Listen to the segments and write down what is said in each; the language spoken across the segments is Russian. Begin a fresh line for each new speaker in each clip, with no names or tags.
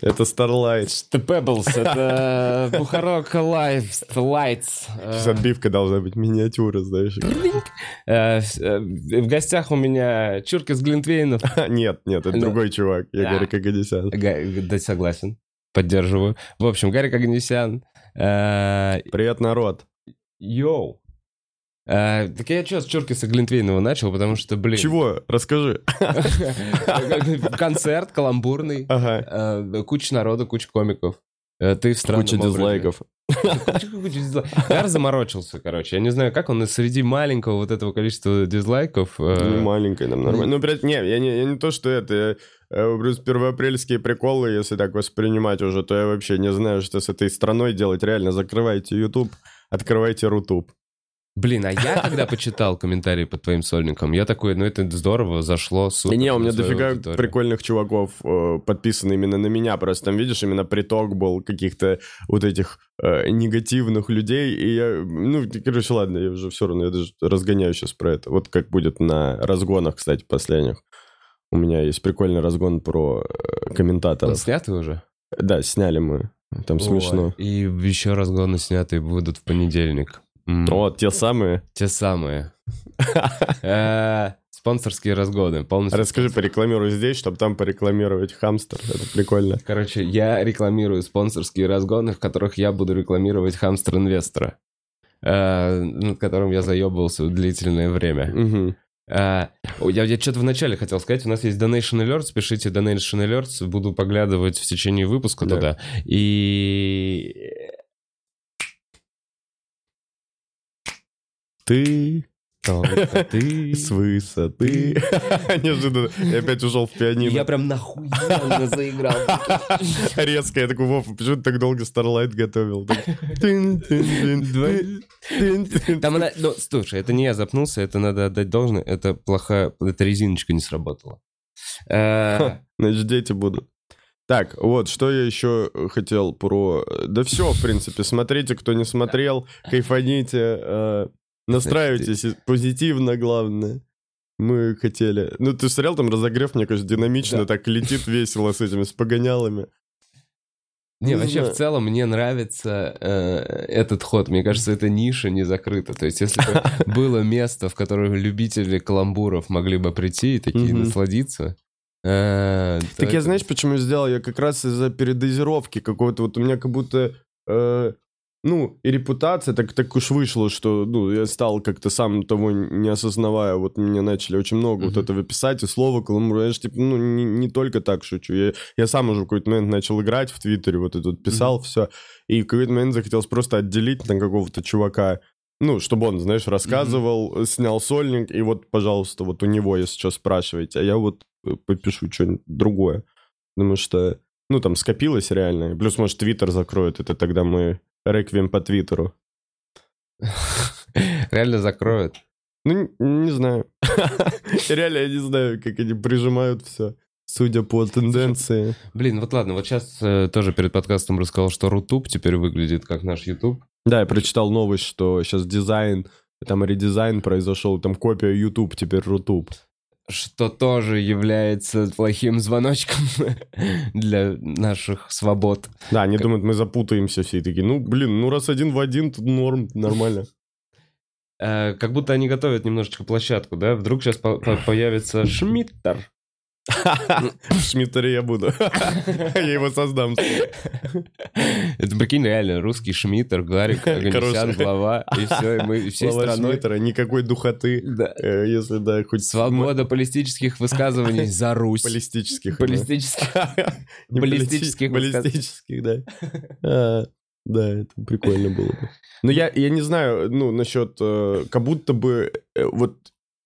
Это Starlight.
The Pebbles, это Бухарок Lights. Lights.
Сейчас отбивка должна быть миниатюра, знаешь.
Э, э, В гостях у меня Чурка с Глинтвейнов.
Нет, нет, это
Ну.
другой чувак. Я. Гарик Аганесян.
Га- Да, согласен. Поддерживаю. В общем, Гарик Аганесян. э,
Привет, народ.
Йоу. Э, Так я что с Чурки с Глинтвейнова начал, потому что, блин...
Чего? Расскажи.
Концерт каламбурный.
Ага.
э, Куча народа, куча комиков. Э, Ты в странном
Куча
образе.
дизлайков.
Я заморочился, короче. Я не знаю, как он среди маленького вот этого количества дизлайков...
Ну, маленькая нам нормально. Ну, блядь, не, я не, я не то, что это... я, Плюс первоапрельские приколы, если так воспринимать уже, то я вообще не знаю, что с этой страной делать. Реально, закрывайте YouTube, открывайте Рутуб.
Блин, а я когда почитал комментарии под твоим сольником, я такой, ну это здорово, зашло, супер.
Не, у меня дофига
аудиторию.
прикольных чуваков э, подписаны именно на меня. Просто там, видишь, именно приток был каких-то вот этих э, негативных людей. И я, ну, короче, ладно, я уже все равно, я даже разгоняю сейчас про это. Вот как будет на разгонах, кстати, последних. У меня есть прикольный разгон про э,
Он
комментаторов.
снятый уже?
Да, сняли мы. Там смешно.
Ой, И еще разгоны снятые будут в понедельник. М,
Вот, те самые.
Те самые. Э, Спонсорские разгоны. Полностью.
Расскажи, порекламируй здесь, чтобы там порекламировать хамстер. Это прикольно.
Короче, я рекламирую спонсорские разгоны, в которых я буду рекламировать хамстер-инвестора, э, над которым я заебывался длительное время. О, я, я что-то вначале хотел сказать. У нас есть Donation Alerts. Пишите Donation Alerts. Буду поглядывать в течение выпуска
Да.
туда. И...
Ты
Только ты...
с высоты. Неожиданно. Я опять ушел в пианино.
Я прям нахуенно заиграл.
Резко, я такой, Вов, почему ты так долго Starlight готовил?
Там она... Ну, слушай, это не я запнулся, это надо отдать должное. Это плохая... Эта резиночка не сработала. Э,
Значит, дети будут. Так, вот, что я еще хотел про... Да все, в принципе, смотрите, кто не смотрел, кайфаните, настраивайтесь позитивно, главное. Мы хотели... Ну, ты смотрел там разогрев, мне кажется, динамично,
Да.
так летит весело с этими, с погонялами.
Не,
Не
вообще,
знаю.
в целом, мне нравится э, этот ход. Мне кажется, эта ниша не закрыта. То есть, если бы было место, в которое любители каламбуров могли бы прийти и такие насладиться... э,
Так я знаешь, почему сделал? Я как раз из-за передозировки какого-то, вот у меня как будто, э, ну, и репутация, так, так уж вышло, что, ну, я стал как-то сам того не осознавая, вот мне начали очень много вот
Мгм.
этого писать, и слово каламбур, я же, типа, ну, не, не только так шучу, я, я сам уже в какой-то момент начал играть в Твиттере, вот это вот писал все, и в какой-то момент захотелось просто отделить на какого-то чувака, ну, чтобы он, знаешь, рассказывал, снял сольник, и вот, пожалуйста, вот у него, если что, спрашиваете, а я вот э, попишу что-нибудь другое. Потому что, ну, там скопилось реально. Плюс, может, Твиттер закроет, это тогда мы реквием по Твиттеру.
Реально закроют.
Ну, не знаю. Реально, я не знаю, как они прижимают все. Судя по тенденции.
Блин, вот ладно, вот сейчас тоже перед подкастом рассказал, что Рутуб теперь выглядит как наш YouTube.
Да, я прочитал новость, что сейчас дизайн, там редизайн произошел, там копия YouTube, теперь Рутуб.
Что тоже является плохим звоночком для наших свобод.
Да, они
Как-
думают, мы запутаемся все такие. Ну, блин, ну раз один в один, тут норм, нормально.
Э, Как будто они готовят немножечко площадку, да? Вдруг сейчас появится Шмиттер.
Шмиттер я буду. Я его создам.
Это, прикинь, реально, русский Шмиттер, Гарик, Аганесян, глава, и все, и мы всей страной...
Шмиттера, никакой духоты. Э, Если, да, хоть...
Свобода баллистических высказываний за Русь.
Не
баллистических
баллисти- Баллистических, да. А, Да, это прикольно было бы. Но я, я не знаю, ну, насчет... э, Как будто бы... э, Вот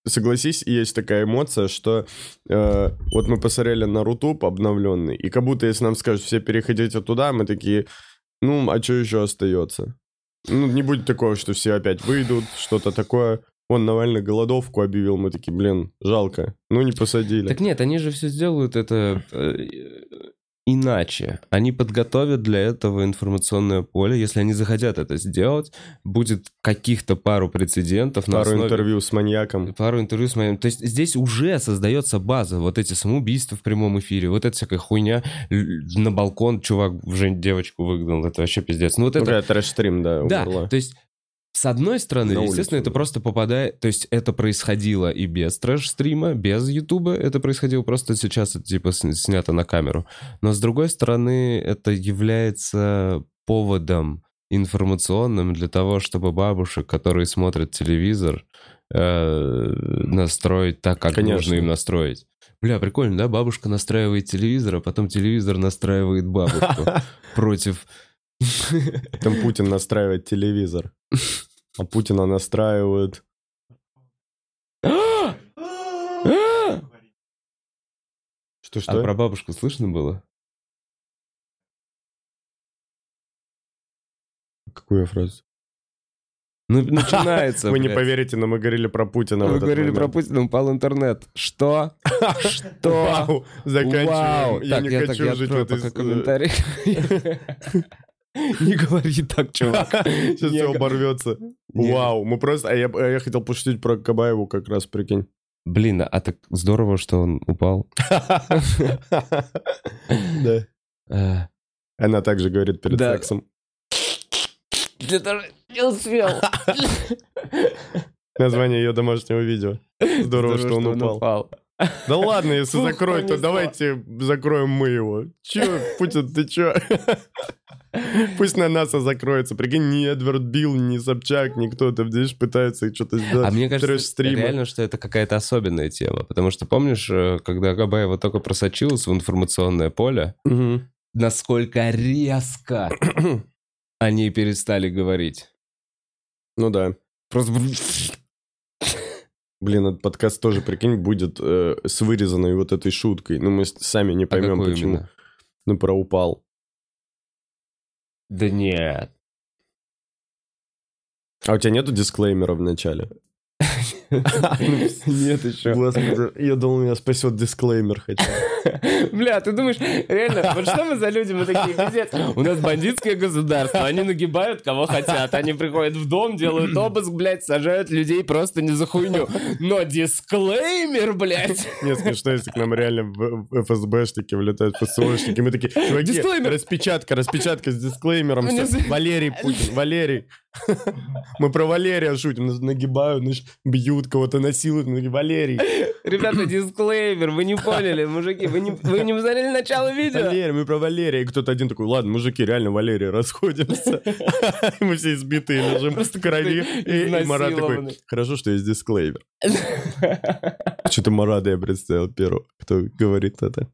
согласись, есть такая эмоция, что э, вот мы посмотрели на Рутуб обновленный, и как будто если нам скажут все переходите туда, мы такие, ну, а что еще остается? Ну, не будет такого, что все опять выйдут, что-то такое. Он Навальный голодовку объявил, мы такие, блин, жалко. Ну, не посадили.
Так нет, они же все сделают это... иначе. Они подготовят для этого информационное поле. Если они захотят это сделать, будет каких-то пару прецедентов. на
Пару
основе-
интервью с маньяком.
Пару интервью с моим... То есть здесь уже создается база. Вот эти самоубийства в прямом эфире, вот эта всякая хуйня. На балкон чувак уже девочку выгнал. Это вообще пиздец. Ну вот
Ну,
это...
трэш-стрим, да,
Да,
умерла.
то есть с одной стороны,
На
естественно,
улицу,
это просто попадает... То есть это происходило и без трэш-стрима, без Ютуба. Это происходило просто сейчас, это типа снято на камеру. Но с другой стороны, это является поводом информационным для того, чтобы бабушек, которые смотрят телевизор, э, настроить так, как
Конечно.
нужно им настроить. Бля, прикольно, да? Бабушка настраивает телевизор, а потом телевизор настраивает бабушку против...
Там Путин настраивает телевизор. А Путина настраивают...
А
Что-что?
про бабушку слышно было?
Какую фразу?
Ну, начинается,
Вы не поверите, но мы говорили про Путина. этот
говорили про. Путина, упал интернет. Что? Что?
Заканчиваем. Я не хочу жить в этой...
пока
с-
комментарий. Не говори так, чувак.
Сейчас все оборвется. Вау, мы просто... А я, а я хотел пошутить про Кабаеву как раз, прикинь.
Блин, а так здорово, что он упал.
Да.
Э,
Она также говорит перед сексом.
Я даже не успел.
Название ее домашнего видео. Здорово, что он упал. Да ладно, если закроют, то давайте закроем мы его. Че, Путин, ты че? Пусть на НАСА закроется. Прикинь, ни Эдвард Билл, ни Собчак, ни кто-то здесь пытается что-то сделать.
А мне кажется, реально, что это какая-то особенная тема. Потому что помнишь, э, когда Габаева только просочилась в информационное поле, насколько резко о ней перестали говорить.
Ну да.
Просто...
Блин, этот подкаст тоже, прикинь, будет э, с вырезанной вот этой шуткой. Ну, мы сами не
А
поймем,
какой
почему.
именно?
Ну, про упал.
Да нет.
А у тебя нету дисклеймера в начале?
Нет еще.
Господи, я думал, меня спасет дисклеймер хотя.
Бля, ты думаешь, реально, вот что мы за люди, мы такие, пиздец. У нас бандитское государство, они нагибают кого хотят, они приходят в дом, делают обыск, блядь, сажают людей просто не за хуйню. Но дисклеймер, блядь.
Нет, смешно, если к нам реально ФСБшники влетают, ФСОшники. Мы такие, чуваки,
Дисклеймер.
распечатка, распечатка с дисклеймером.
За-
Валерий Путин, Валерий. Мы про Валерия шутим, нас нагибают, знаешь, бьют кого-то, насилуют. Мы Валерий,
Ребята, дисклеймер, вы не поняли, мужики, вы не, вы не посмотрели начало видео?
Валерий, мы про Валерия. И кто-то один такой, ладно, мужики, реально Валерия, расходимся. Мы все избитые лежим в крови. И Марат такой, хорошо, что есть дисклеймер. Что-то Марада я представил первого, кто говорит это.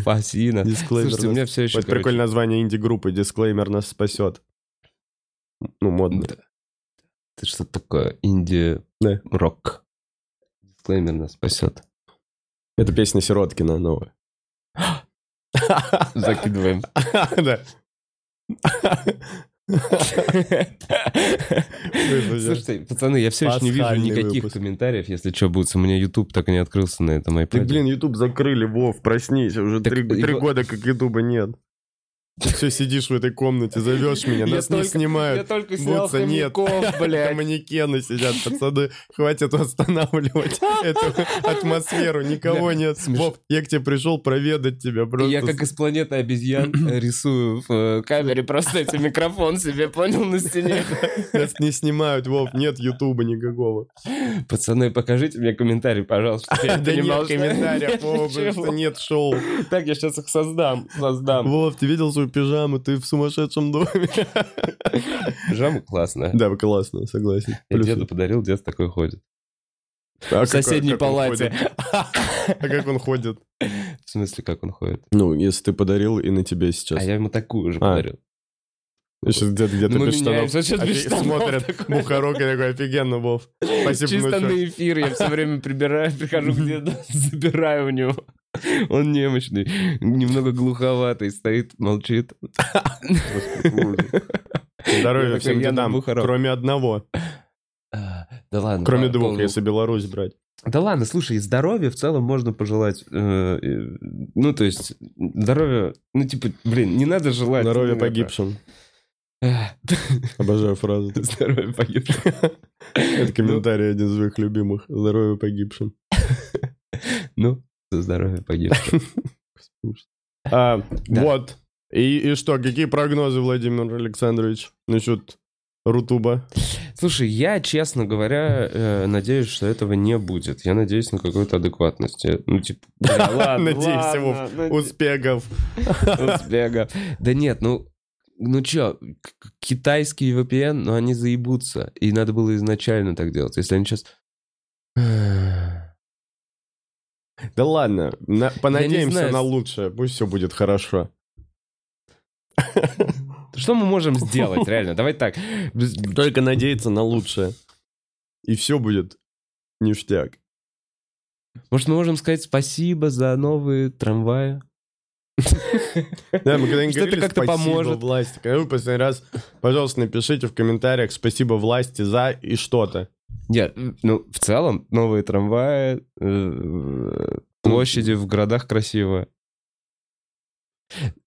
Спасибо.
Дисклеймер
Слушайте, у
нас-
меня все еще,
Вот прикольное название инди-группы. Дисклеймер нас спасет. Ну, модно.
Это что такое? Инди-рок. Дисклеймер нас спасет.
Это песня Сироткина новая.
Закидываем.
Да.
Слушайте, пацаны, я все еще не вижу никаких комментариев, если что будет. У меня YouTube так и не открылся на этом iPad.
Так, блин, YouTube закрыли, Вов, проснись. Уже три года как Ютуба нет. Ты все сидишь в этой комнате, зовешь меня,
Я
нас не
только-
снимают.
Я только снял
нет.
хомяков,
Там
блядь.
манекены сидят, пацаны. Хватит восстанавливать эту атмосферу. Никого нет. Вов, я к тебе пришел проведать тебя. Просто
я как из планеты обезьян рисую в э, камере просто эти микрофон себе, понял, на стене.
Нас не снимают, Вов, нет Ютуба никакого.
Пацаны, покажите мне комментарий, пожалуйста. я
Да нет комментариев, потому что нет шоу.
Так, я сейчас их создам, создам.
Вов, ты видел свою пижаму? Ты в сумасшедшем доме.
Пижама классная.
Да, классно, согласен.
Я
Плюс-
деду подарил, дед такой ходит.
А
В соседней
как он
палате.
А как он ходит?
В смысле, как он ходит?
Ну, если ты подарил и на тебе сейчас.
А я ему такую же
А.
подарил.
Сейчас где-то где-то
Ну,
без штанов.
сейчас без
Офи-
штанов
Смотрят. Бухарок, я такой, офигенно, Вов. Спасибо,
Чисто на эфир я все время прибираю, прихожу к деду, забираю у него. Он немощный, немного глуховатый, стоит, молчит.
Здоровья всем дедам, кроме одного.
А, Да ладно.
Кроме
по-
двух, если Беларусь брать.
Да ладно, слушай, и здоровья в целом можно пожелать. э, э, ну, то есть, здоровья... Ну, типа, блин, не надо желать...
Здоровья
ну,
погибшим. Обожаю фразу.
Здоровья погибшим.
Это комментарий один из моих любимых. Здоровья погибшим.
Ну, за здоровье.
А,
Да.
Вот. И, и что, какие прогнозы, Владимир Александрович, насчет Рутуба?
Слушай, я, честно говоря, э, надеюсь, что этого не будет. Я надеюсь на какую-то адекватность. Ну, типа, ладно,
Надеюсь,
ладно,
Вов,
наде-
Успехов.
Успеха. Да нет, ну, ну чё, китайский VPN, ну они заебутся. И надо было изначально так делать. Если они сейчас...
Да ладно, на- понадеемся на лучшее. Пусть все будет хорошо.
Что мы можем сделать, реально? Давай так.
Только надеяться на лучшее. И все будет ништяк.
Может, мы можем сказать спасибо за новые трамваи?
Да, мы когда-нибудь говорили
как-то поможет.
власти. Когда вы последний раз, пожалуйста, напишите в комментариях спасибо власти за и что-то.
Нет, ну, в целом, новые трамваи, э, площади в городах красиво.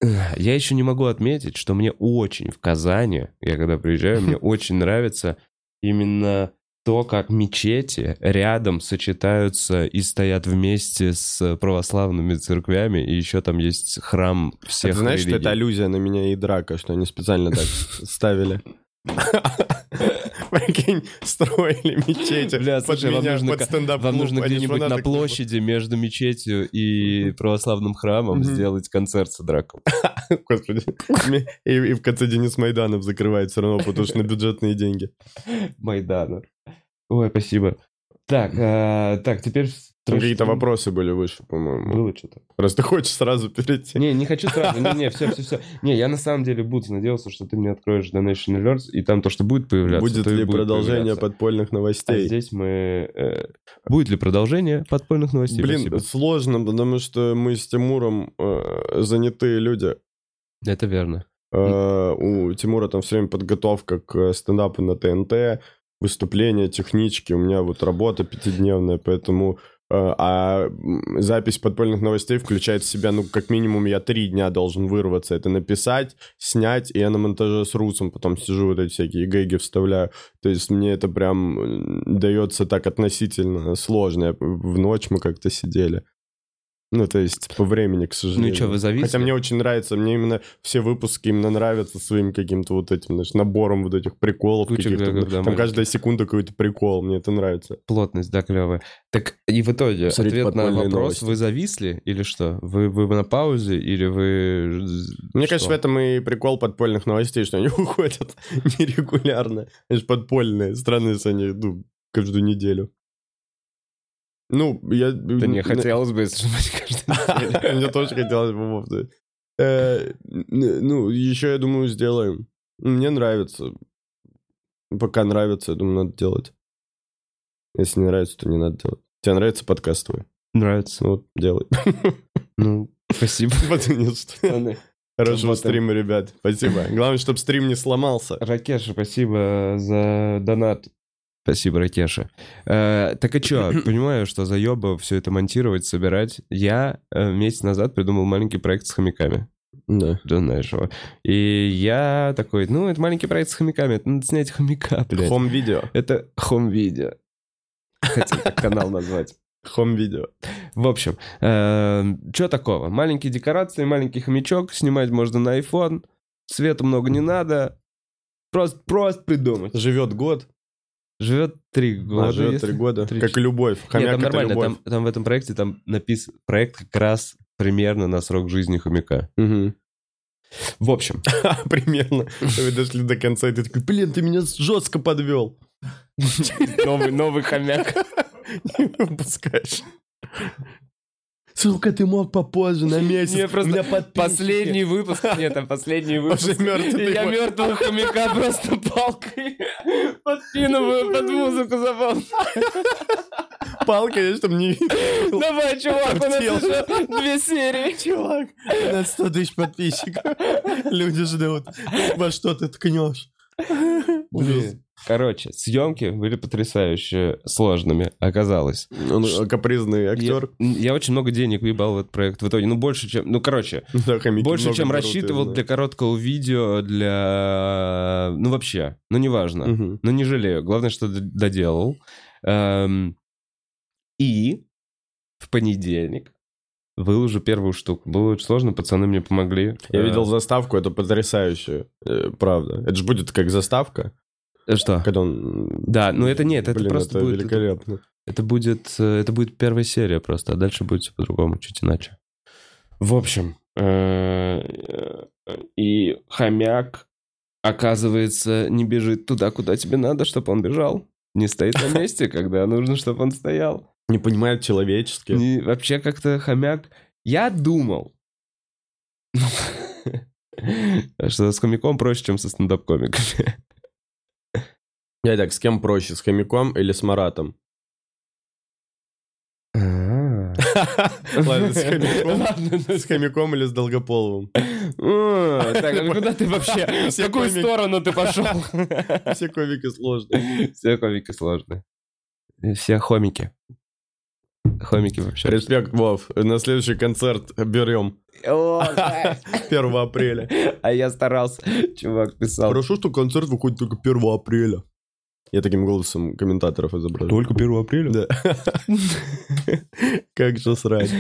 Я еще не могу отметить, что мне очень в Казани, я когда приезжаю, мне очень нравится именно то, как мечети рядом сочетаются и стоят вместе с православными церквями, и еще там есть храм
А
всех
ты знаешь, что
религий.
это аллюзия на меня и драка, что они специально так ставили? Прикинь, строили мечети
Бля, слушай, вам нужно Вам нужно где-нибудь на площади между мечетью и православным храмом сделать концерт с драком.
Господи. И, в конце Денис Майданов закрывает все равно, потому что на бюджетные деньги.
Майдана. Ой, спасибо. Так, э, так, теперь...
Там какие-то вопросы были выше, по-моему.
Было что-то.
Раз ты хочешь сразу перейти.
Не, не хочу сразу. Не, не, все, все, все. Не, я на самом деле буду надеялся, что ты мне откроешь Donation Alerts, и там то, что будет появляться,
Будет ли
будет
продолжение
появляться.
подпольных
А
новостей?
здесь мы... э, Будет ли продолжение подпольных новостей?
Блин,
Спасибо.
сложно, потому что мы с Тимуром э, занятые люди.
Это верно.
Э, у Тимура там все время подготовка к стендапу на ТНТ, выступления, технички. У меня вот работа пятидневная, поэтому... э, а запись подпольных новостей включает в себя, ну, как минимум, я три дня должен вырваться. Это написать, снять, и я на монтаже с Русом потом сижу, вот эти всякие гэги вставляю. То есть мне это прям дается так относительно сложно. В ночь мы как-то сидели. Ну, то есть по времени, к сожалению.
Ну что, вы зависли?
Хотя мне очень нравится, мне именно все выпуски именно нравятся своим каким-то вот этим, знаешь, набором вот этих приколов
Куча
каких-то.
гэгов, да,
Там
маленьких.
каждая секунда какой-то прикол, мне это нравится.
Плотность, да, клевая. Так и в итоге
Смотрите
ответ на вопрос,
новости.
вы зависли или что? Вы, вы на паузе или вы...
Мне
что?
кажется, в этом и прикол подпольных новостей, что они уходят нерегулярно. Они же подпольные. Странно, если они ну, каждую неделю. Ну, я...
Да не, хотелось бы, каждый день.
Мне тоже хотелось бы, Вов. Э, Ну, еще, я думаю, сделаем. Мне нравится. Пока нравится, я думаю, надо делать. Если не нравится, то не надо делать. Тебе нравится подкаст твой?
Нравится.
Ну, вот, делай.
Ну, спасибо.
Нет, что. Хорошего стрима, ребят. Спасибо. Главное, чтобы стрим не сломался.
Ракеша, спасибо за донат. Спасибо, Ракеша. Э, так и чё, понимаю, что заеба все это монтировать, собирать. Я э, месяц назад придумал маленький проект с хомяками.
Да.
Да знаешь его. И я такой, ну, это маленький проект с хомяками, это надо снять хомяка, блядь.
Хом-видео.
Это хом-видео. Хотел так канал назвать.
Хом-видео.
В общем, что такого? Маленькие декорации, маленький хомячок, снимать можно на iPhone, света много не надо, просто, просто придумать.
Живет год,
Живет три года.
а живет
если-
три года.
три-
Как и любовь.
Нет,
Хомяк
там
это
нормально,
любовь.
там, там в этом проекте там написан проект как раз примерно на срок жизни хомяка.
Мгм.
В общем,
Примерно. Вы дошли до конца, и ты такой, блин, ты меня жестко подвел.
новый, новый хомяк.
Не выпускаешь. Сука, ты мог попозже, на месяц.
Не, просто
У меня подписчики.
Последний выпуск, нет, там последний выпуск. я мертвого хомяка просто палкой подпинываю под музыку забавно.
Палка, чтобы не видел.
Давай, чувак, у нас еще две серии.
Чувак, у нас 100 тысяч подписчиков. Люди ждут. Во что ты ткнешь? Ужас.
Короче, съемки были потрясающе сложными, оказалось.
Он э, капризный
Я,
актер.
я очень много денег въебал в этот проект в итоге. Ну, больше, чем... Ну, короче,
Да,
больше, чем
я
рассчитывал для короткого видео, для... Ну, вообще. Ну, неважно.
Мгм.
Ну, не жалею. Главное, что доделал. Эм, И в понедельник выложу первую штуку. Было очень сложно, пацаны мне помогли.
Я
Э,
видел заставку, это потрясающе. э, Правда. Это же будет как заставка,
э, Что?
когда он...
Да, ну это нет, это
Блин,
просто
это
будет...
великолепно.
Это будет, э, это будет первая серия просто, а дальше будет все по-другому, чуть иначе. В общем, и хомяк, оказывается, не бежит туда, куда тебе надо, чтобы он бежал. Не стоит на месте, когда нужно, чтобы он стоял.
Не понимает человечески.
Не- вообще как-то хомяк... Я думал, что с хомяком проще, чем со стендап-комиками.
Я так, с кем проще, с хомяком или с Маратом?
А.
Ладно, с хомяком.
Ладно, ну,
С хомяком или с Долгополовым?
Так, а куда ты вообще? В какую сторону ты пошел?
Все комики сложные.
Все комики сложные. Все хомики. Хомики вообще.
Респект, Вов. На следующий концерт берем. 1 апреля.
А я старался. Чувак писал.
Хорошо, что концерт выходит только 1 апреля. Я таким голосом комментаторов изображаю.
1 апреля?
Да. Как же срать.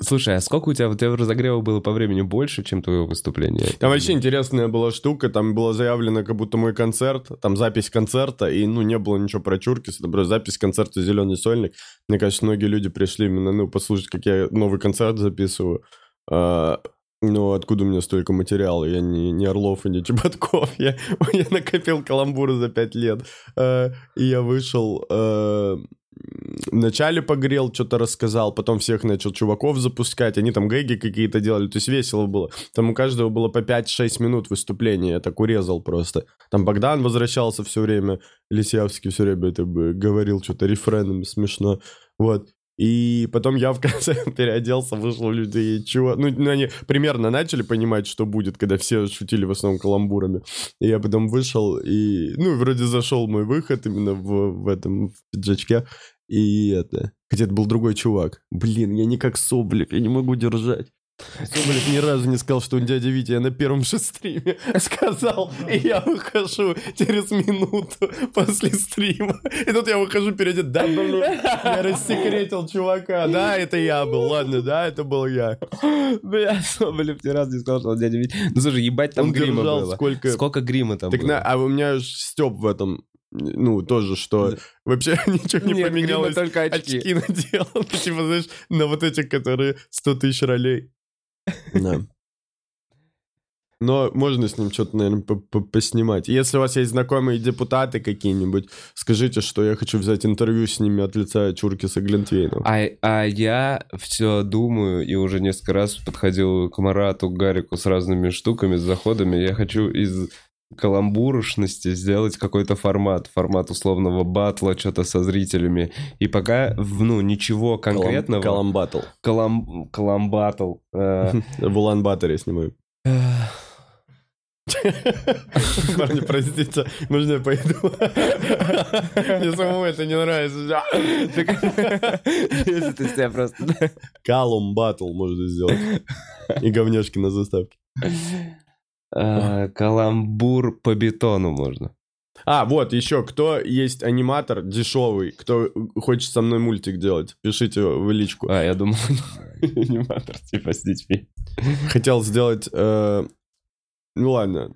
Слушай, а сколько у тебя, у тебя разогрева было по времени больше, чем твоего выступления?
Там вообще интересная была штука, там было заявлено как будто мой концерт, там запись концерта, и, ну, не было ничего про Чуркис, это просто запись концерта «Зеленый сольник». Мне кажется, многие люди пришли именно, ну, послушать, как я новый концерт записываю. А, ну, откуда у меня столько материала? Я не, не Орлов и не Чеботков, я, я накопил каламбуры за пять лет. А, и я вышел... а, Вначале погрел, что-то рассказал, потом всех начал чуваков запускать, они там гэги какие-то делали, то есть весело было. Там у каждого было по 5-6 минут выступления, я так урезал просто. Там Богдан возвращался все время, Лисявский все время это говорил что-то рефренами смешно, вот. И потом я в конце переоделся, вышел люди, чего... Ну, ну, они примерно начали понимать, что будет, когда все шутили в основном каламбурами. И я потом вышел, и... Ну, вроде зашел мой выход именно в, в этом в пиджачке. И это... Хотя это был другой чувак. Блин, я не как Соболев, я не могу держать. Соболев ни разу не сказал, что он дядя Витя. Я на первом же стриме сказал, и я выхожу через минуту после стрима. И тут я выхожу перед... Да, блин, я рассекретил чувака. Да, это я был. Ладно, да, это был я.
Бля, Соболев ни разу не сказал, что он дядя Витя. Ну, слушай, ебать там
Он
грима было.
сколько...
Сколько грима там
Так
было?
на, а у меня Степ в этом, ну, тоже, что
Да.
вообще ничего не
Нет,
поменялось.
только очки.
Очки надел. Типа, знаешь, на вот этих, которые 100 тысяч ролей. Да. Но можно с ним что-то, наверное, по- по- поснимать. Если у вас есть знакомые депутаты какие-нибудь, скажите, что я хочу взять интервью с ними от лица Чуркиса Глинтвейна.
А, а я все думаю и уже несколько раз подходил к Марату, к Гарику с разными штуками, с заходами. Я хочу из каламбурушности сделать какой-то формат, формат условного батла, что-то со зрителями. И пока, в- ну, ничего конкретного...
Каламбатл.
Калам... Каламбатл. э,
В Улан-Баторе снимаю. Парни, простите, можно я пойду? Мне самому это не нравится.
Если ты себя просто...
Калум батл можно сделать. И говняшки на заставке.
Э, Каламбур по бетону можно.
А, вот, еще, кто есть аниматор дешевый, кто хочет со мной мультик делать, пишите в личку.
А, я думал, аниматор типа с детьми.
Хотел сделать... э, Ну ладно,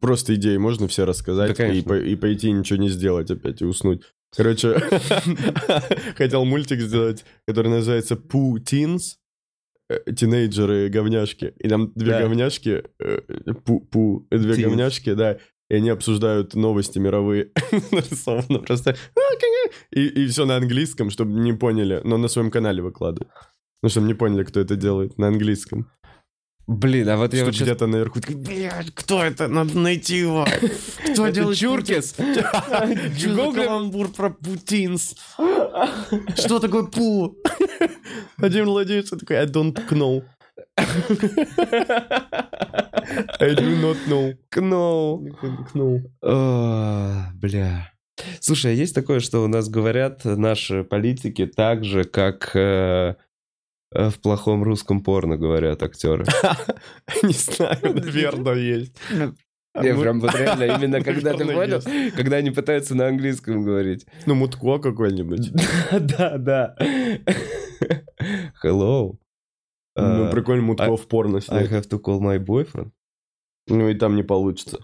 просто идеи можно все рассказать
Да,
и, по- и пойти ничего не сделать опять и уснуть. Короче, хотел мультик сделать, который называется э, Тинейджеры говняшки. И там две
Да.
говняшки, э, пу, пу, э, две
Teens.
говняшки, да, и они обсуждают новости мировые. Нарисовано просто. И, и все на английском, чтобы не поняли, но на своем канале выкладывают. Ну, чтобы не поняли, кто это делает на английском.
Блин, а вот я вот
где-то наверху такой, блядь, кто это? Надо найти его. Кто делает
Чуркис.
Каламбур про путинс? Что такое пу? Один владелец такой, I don't know. I do not know.
Кноу.
Know.
А, Бля. Слушай, а есть такое, что у нас говорят наши политики так же, как э, э, в плохом русском порно говорят актеры?
Не знаю, наверное, есть. А
Я прям вот реально, именно когда ты понял, когда они пытаются на английском говорить.
Ну, Мутко какой-нибудь.
Да, да. Hello.
Ну,
Uh,
прикольно Мутко в порно
I
снять.
have to call my boyfriend.
Ну, и там не получится.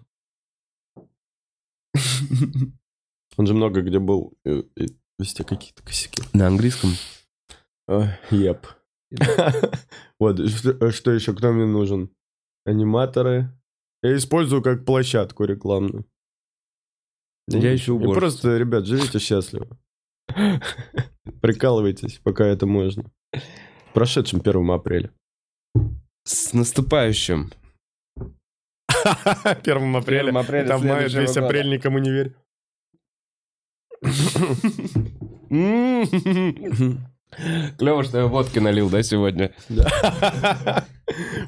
Он же много где был. и- и Везде какие-то косяки.
На английском?
Еп. Вот, что что еще, кто мне нужен? Аниматоры. Я использую как площадку рекламную.
Я ищу
И
уборщицу.
Просто, ребят, живите счастливо. Прикалывайтесь, пока это можно. С Прошедшим 1 апреля.
С наступающим.
1 апреля.
1 апреля
Там мая,
следующего
весь
года.
апрель никому не верь.
Клево, что я водки налил, да, сегодня?
Да.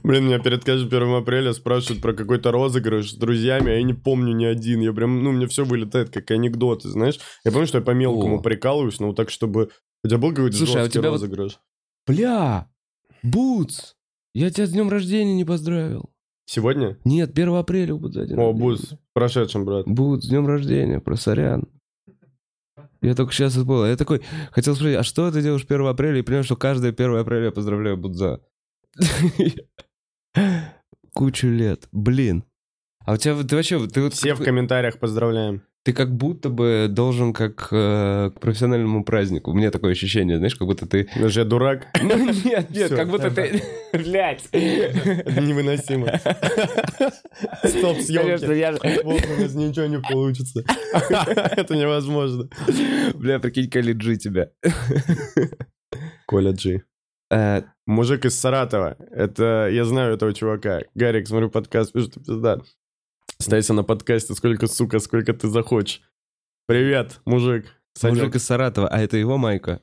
Блин, меня перед каждым 1 апреля спрашивают про какой-то розыгрыш с друзьями, а я не помню ни один. Я прям, ну, мне все вылетает как анекдоты, знаешь. Я помню, что я по-мелкому
О.
прикалываюсь, но вот так, чтобы... У тебя был какой-то
Слушай, а у тебя вот-
розыгрыш?
Бля, Бутс, я тебя с днем рождения не поздравил.
Сегодня?
Нет, 1 апреля будет за день
О. Буз, прошедшим, брат.
Бут, с днем рождения, про сорян. Я только сейчас это было. Я такой, хотел спросить, а что ты делаешь 1 апреля? И понимаю, что каждое 1 апреля я поздравляю Будза. Кучу лет. Блин. А у тебя, ты вообще, ты, вот
Все в
как-
комментариях поздравляем.
ты как будто бы должен как э, к профессиональному празднику. У меня такое ощущение, знаешь, как будто ты...
Даже я дурак.
Ну, нет, нет,
Всё,
как будто ты... Блять.
Невыносимо. Стоп, съемки.
я.
Вот, у нас ничего не получится. Это невозможно.
Бля, прикинь, Калиджи тебя.
Коля Джи.
Э,
Мужик из Саратова. Это я знаю этого чувака. Гарик, смотрю подкаст, пишет, ты пизда. Стайся на подкасте, сколько, сука, сколько ты захочешь. Привет, мужик.
Мужик
Санек.
из Саратова, а это его майка?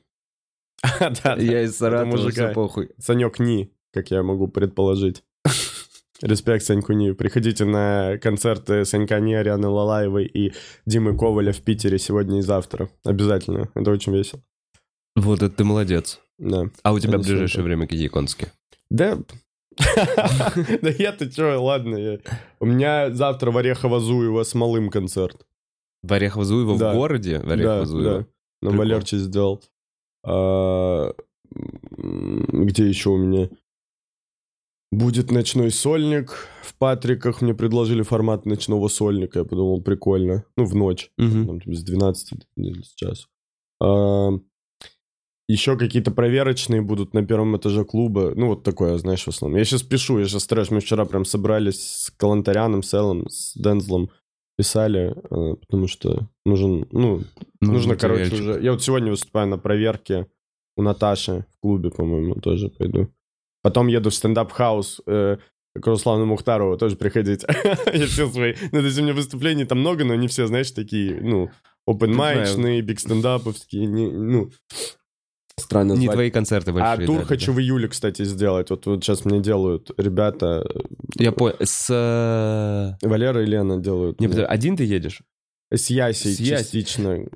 Да, да.
Я из Саратова,
мужика.
все похуй.
Санек Ни, как я могу предположить. Респект Саньку Ни. Приходите на концерты Санька Ни, Арианы Лалаевой и Димы Коваля в Питере сегодня и завтра. Обязательно. Это очень весело.
Вот это ты молодец.
Да.
А у тебя в ближайшее время какие конски?
Да. Да я-то чё, ладно. У меня завтра в Орехово-Зуево с малым концерт.
В Орехово-Зуево в городе? В Орехово-Зуево?
да. На. Валерче сделал. А, Где еще у меня? Будет ночной сольник. В Патриках мне предложили формат ночного сольника. Я подумал, прикольно. Ну, в ночь. Типа, с 12 до часу. А, еще какие-то проверочные будут на первом этаже клуба. Ну, вот такое, знаешь, в основном. Я сейчас пишу, я сейчас стараюсь. Мы вчера прям собрались с Калантаряном, с Эллом, с Дензлом. Писали, э, потому что нужен, ну, нужно, короче,
материальчик.
уже... Я вот сегодня выступаю на проверке у Наташи в клубе, по-моему, тоже пойду. Потом еду в Stand-Up House э, к Руслану Мухтарову, тоже приходите. Я все свои... Ну, то есть у меня выступлений там много, но они все, знаешь, такие, ну, open майчные биг стендаповские, ну, странно
Не
звать.
твои концерты
А
большие.
тур
да, да,
хочу в июле, кстати, сделать. Вот, вот сейчас мне делают ребята,
да. Я понял. С... э,
Валера и Лена делают.
Не, один ты едешь?
С Ясей
С Ясей.
частично.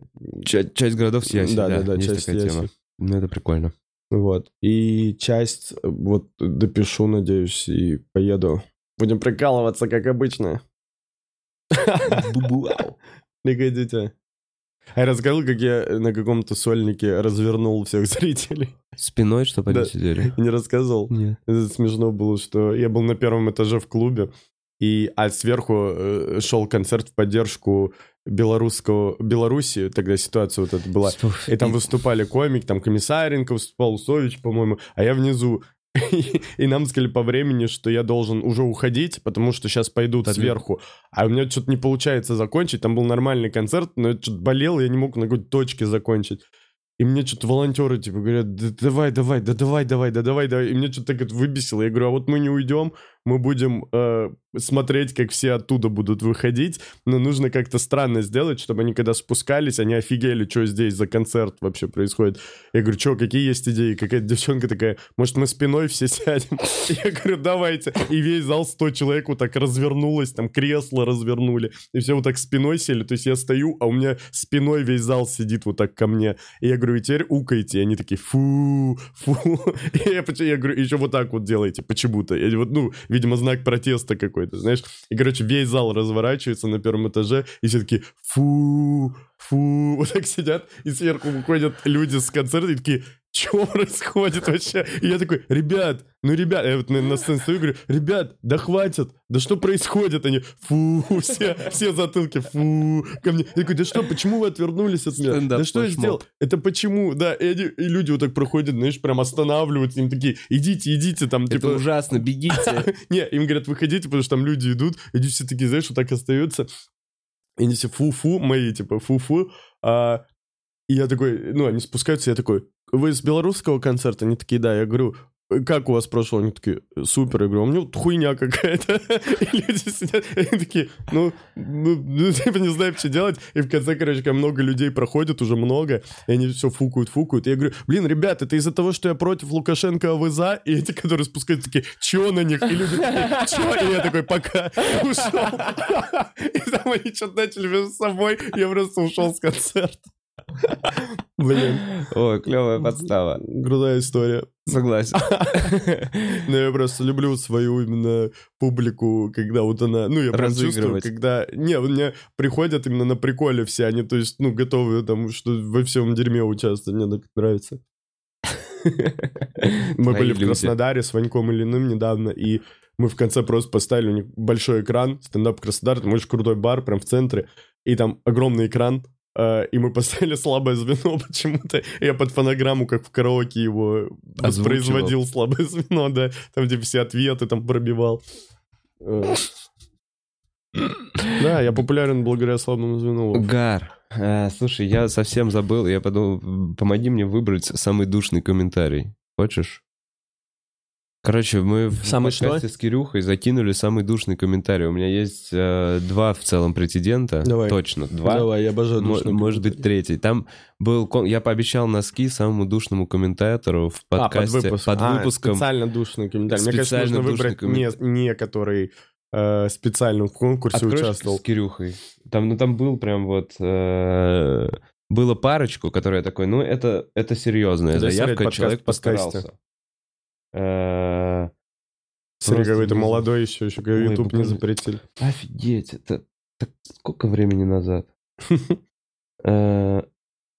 Ча- часть городов с Яси,
Да,
да,
да, да, часть
такая
Яси.
тема. Ну, это прикольно.
Вот. И часть э, вот допишу, надеюсь, и поеду. Будем прикалываться, как обычно. Приходите. А я рассказал, как я на каком-то сольнике развернул всех зрителей.
Спиной, чтобы они
Да.
сидели?
Не рассказывал.
Нет.
Это смешно было, что я был на первом этаже в клубе, и, а сверху э, шел концерт в поддержку белорусского, Белоруссии, тогда ситуация вот эта была. И там выступали комик, там Комиссаренко выступал, Усович, по-моему, а я внизу. И нам сказали по времени, что я должен уже уходить, потому что сейчас пойдут
Подвиг.
сверху. А у меня что-то не получается закончить. Там был нормальный концерт, но я что-то болел, я не мог на какой-то точке закончить. И мне что-то волонтеры типа говорят, да давай, давай, да давай, давай, да давай, давай. И мне что-то так это выбесило. Я говорю, а вот мы не уйдем, мы будем э, смотреть, как все оттуда будут выходить, но нужно как-то странно сделать, чтобы они когда спускались, они офигели, что здесь за концерт вообще происходит. Я говорю, что, какие есть идеи? Какая-то девчонка такая, может, мы спиной все сядем? Я говорю, давайте. И весь зал 100 человек вот так развернулось, там кресло развернули, и все вот так спиной сели, то есть я стою, а у меня спиной весь зал сидит вот так ко мне. И я говорю, и теперь укайте. И они такие, фу, фу. И я, я говорю, еще вот так вот делайте, почему-то. Я вот, ну, видимо, знак протеста какой-то, знаешь. И, короче, весь зал разворачивается на первом этаже, и все такие, фу, фу, вот так сидят, и сверху выходят люди с концерта, и такие, что происходит вообще? И я такой, ребят, ну, ребят, я вот на, на сцене стою и говорю, ребят, да хватит, да что происходит? Они, фу, все, все затылки, фу, ко мне. Я такой, да что, почему вы отвернулись от меня?
Стендап
да что я сделал? Это почему? Да, и, они- и люди вот так проходят, знаешь, прям останавливаются, им такие, идите, идите, там,
Это
типа...
ужасно, бегите.
Не, им говорят, выходите, потому что там люди идут, и все такие, знаешь, вот так остаются. И они все фу-фу, мои, типа, фу-фу. А, и я такой, ну, они спускаются, я такой, вы с белорусского концерта? Они такие, да. Я говорю, как у вас прошло? Они такие, супер. Я говорю, у меня вот хуйня какая-то. И люди сидят, они такие, ну, ну, ну, типа, не знаю, что делать. И в конце, короче, когда много людей проходит, уже много, и они все фукают, фукают. И я говорю, блин, ребят, это из-за того, что я против Лукашенко, а вы за? И эти, которые спускаются, такие, чё на них? И люди такие, чё? И я такой, пока, ушел. И там они что-то начали между собой, я просто ушел с концерта. Блин,
Ой, клевая подстава.
крутая история.
Согласен.
Но я просто люблю свою именно публику, когда вот она... Ну, я прям чувствую, когда... Не, у меня приходят именно на приколе все, они, то есть, ну, готовы там, что во всем дерьме участвовать. Мне так нравится. Мы были в. Краснодаре с Ваньком Ильиным недавно, и мы в конце просто поставили у них большой экран, стендап Краснодар, там очень крутой бар, прям в центре, и там огромный экран, и мы поставили слабое звено почему-то. Я под фонограмму, как в караоке, его
Озвучивал.
воспроизводил слабое звено, да. Там типа все ответы там пробивал. Э. Да, я популярен благодаря слабому звену.
Гар. А, слушай, я совсем забыл. Я подумал, помоги мне выбрать самый душный комментарий. Хочешь? Короче, мы в
Самый
подкасте с Кирюхой закинули самый душный комментарий. У меня есть э, два в целом претендента.
Давай.
Точно, два.
Давай, я обожаю душные
Может быть, третий. Там был... кон- Я пообещал носки самому душному комментатору в
А,
подкасте
выпуск.
под
А,
выпуском.
специально душный комментарий. Мне кажется,
Специально
нужно выбрать не, не который э, специально в конкурсе
Откроешь
участвовал.
с Кирюхой. Там, ну, там был прям вот... э, было парочку, которая такой, ну, это, это серьезная
Это
заявка, человек
подкаст в подкасте.
постарался. Э,
Смотри,
просто
какой то
не-
молодой еще, еще YouTube не запретили.
Офигеть, это так сколько времени назад? Э,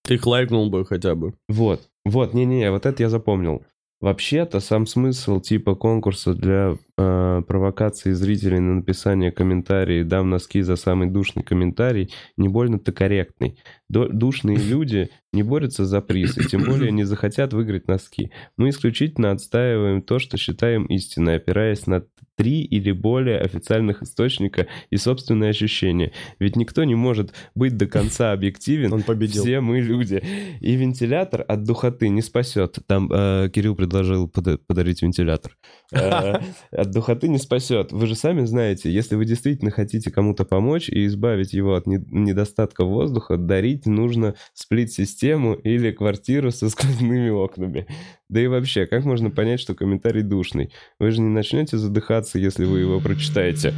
Ты их лайкнул бы хотя бы.
Вот, вот, не-не, вот это я запомнил. Вообще-то сам смысл типа конкурса для э, провокации зрителей на написание комментариев «Дам носки за самый душный комментарий» не больно-то корректный. Душные люди не борются за приз, и тем более не захотят выиграть носки. Мы исключительно отстаиваем то, что считаем истиной, опираясь на три или более официальных источника и собственные ощущения. Ведь никто не может быть до конца объективен,
Он победил.
все мы люди. И вентилятор от духоты не спасет. Там э, Кирилл предложил пода- подарить вентилятор. Э, От духоты не спасет. Вы же сами знаете, если вы действительно хотите кому-то помочь и избавить его от не- недостатка воздуха, дарить нужно сплит-систему или квартиру со сквозными окнами. Да и вообще, как можно понять, что комментарий душный? Вы же не начнете задыхаться, если вы его прочитаете.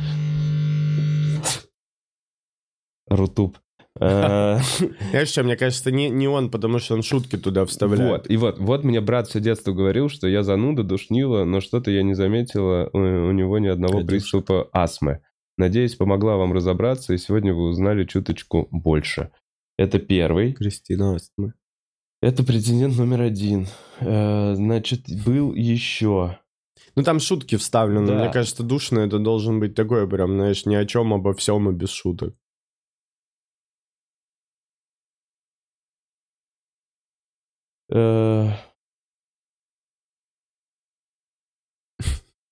Рутуб. А,
Знаешь что, мне кажется, не, не он, потому что он шутки туда вставляет.
Вот, и вот, вот мне брат все детство говорил, что я зануда, душнила, но что-то я не заметила у, у него ни одного
Дедушка.
приступа астмы. Надеюсь, помогла вам разобраться, и сегодня вы узнали чуточку больше. Это первый.
Кристина Астма.
Это претендент номер один. Э, значит, был еще.
Ну там шутки вставлены.
Да.
Мне кажется, душно это должен быть такое прям, знаешь, ни о чем, обо всем и без шуток.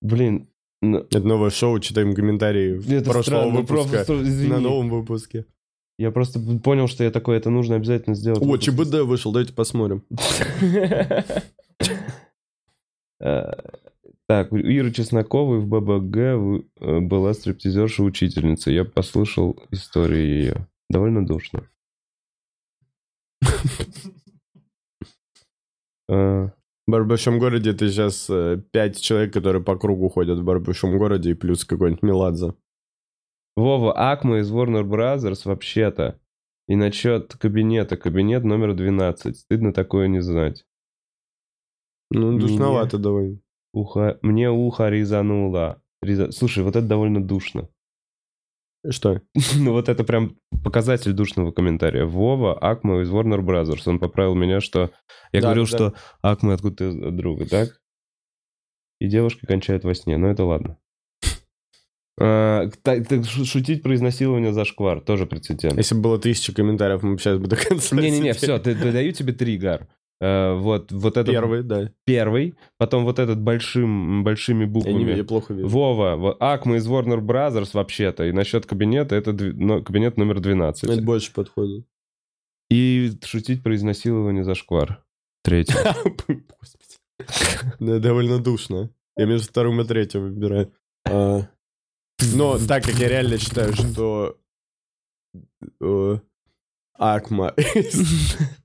Блин, ну,
Это новое шоу, читаем комментарии
это
прошлого
странно,
выпуска
просто, извини.
на новом выпуске.
Я просто понял, что я такое, это нужно обязательно сделать.
О. ЧБД вышел, давайте посмотрим.
Э, Так, у Иры Чесноковой в ББГ э, была стриптизерша-учительница. Я послушал историю ее. Довольно душно. А,
В Барббольшом городе это сейчас э, пять человек, которые по кругу ходят в Барббольшом городе, и плюс какой-нибудь Меладзе.
Вова, Акма из Warner Brothers вообще-то. И насчет кабинета. Кабинет номер 12. Стыдно такое не знать.
Ну, душновато довольно.
Ухо... Мне ухо резануло. Реза- Слушай, вот это довольно душно.
Что?
Ну вот это прям показатель душного комментария. Вова, Акма из Warner Brothers. Он поправил меня, что... Я
Да,
говорил,
да,
что Акма откуда-то от друга, так? И девушка кончает во сне. Но это ладно. А, так, так шу- шутить про изнасилование за шквар. Тоже прецедент.
Если бы было тысяча комментариев, мы бы сейчас бы до конца
Не-не-не, все, ты- даю тебе три, Гар. Э, вот, вот этот
Первый, да.
первый, потом вот этот большим, большими
Я, не,
буквами.
я плохо вижу.
Вова, вот, Акма из Warner Brothers вообще-то. И насчет кабинета, это дв- но- кабинет номер 12.
Это больше подходит.
И шутить про изнасилование за шквар. Третий.
Господи. Да, довольно душно. Я между вторым и третьим выбираю. А, Но так как я реально считаю, что э, Акма.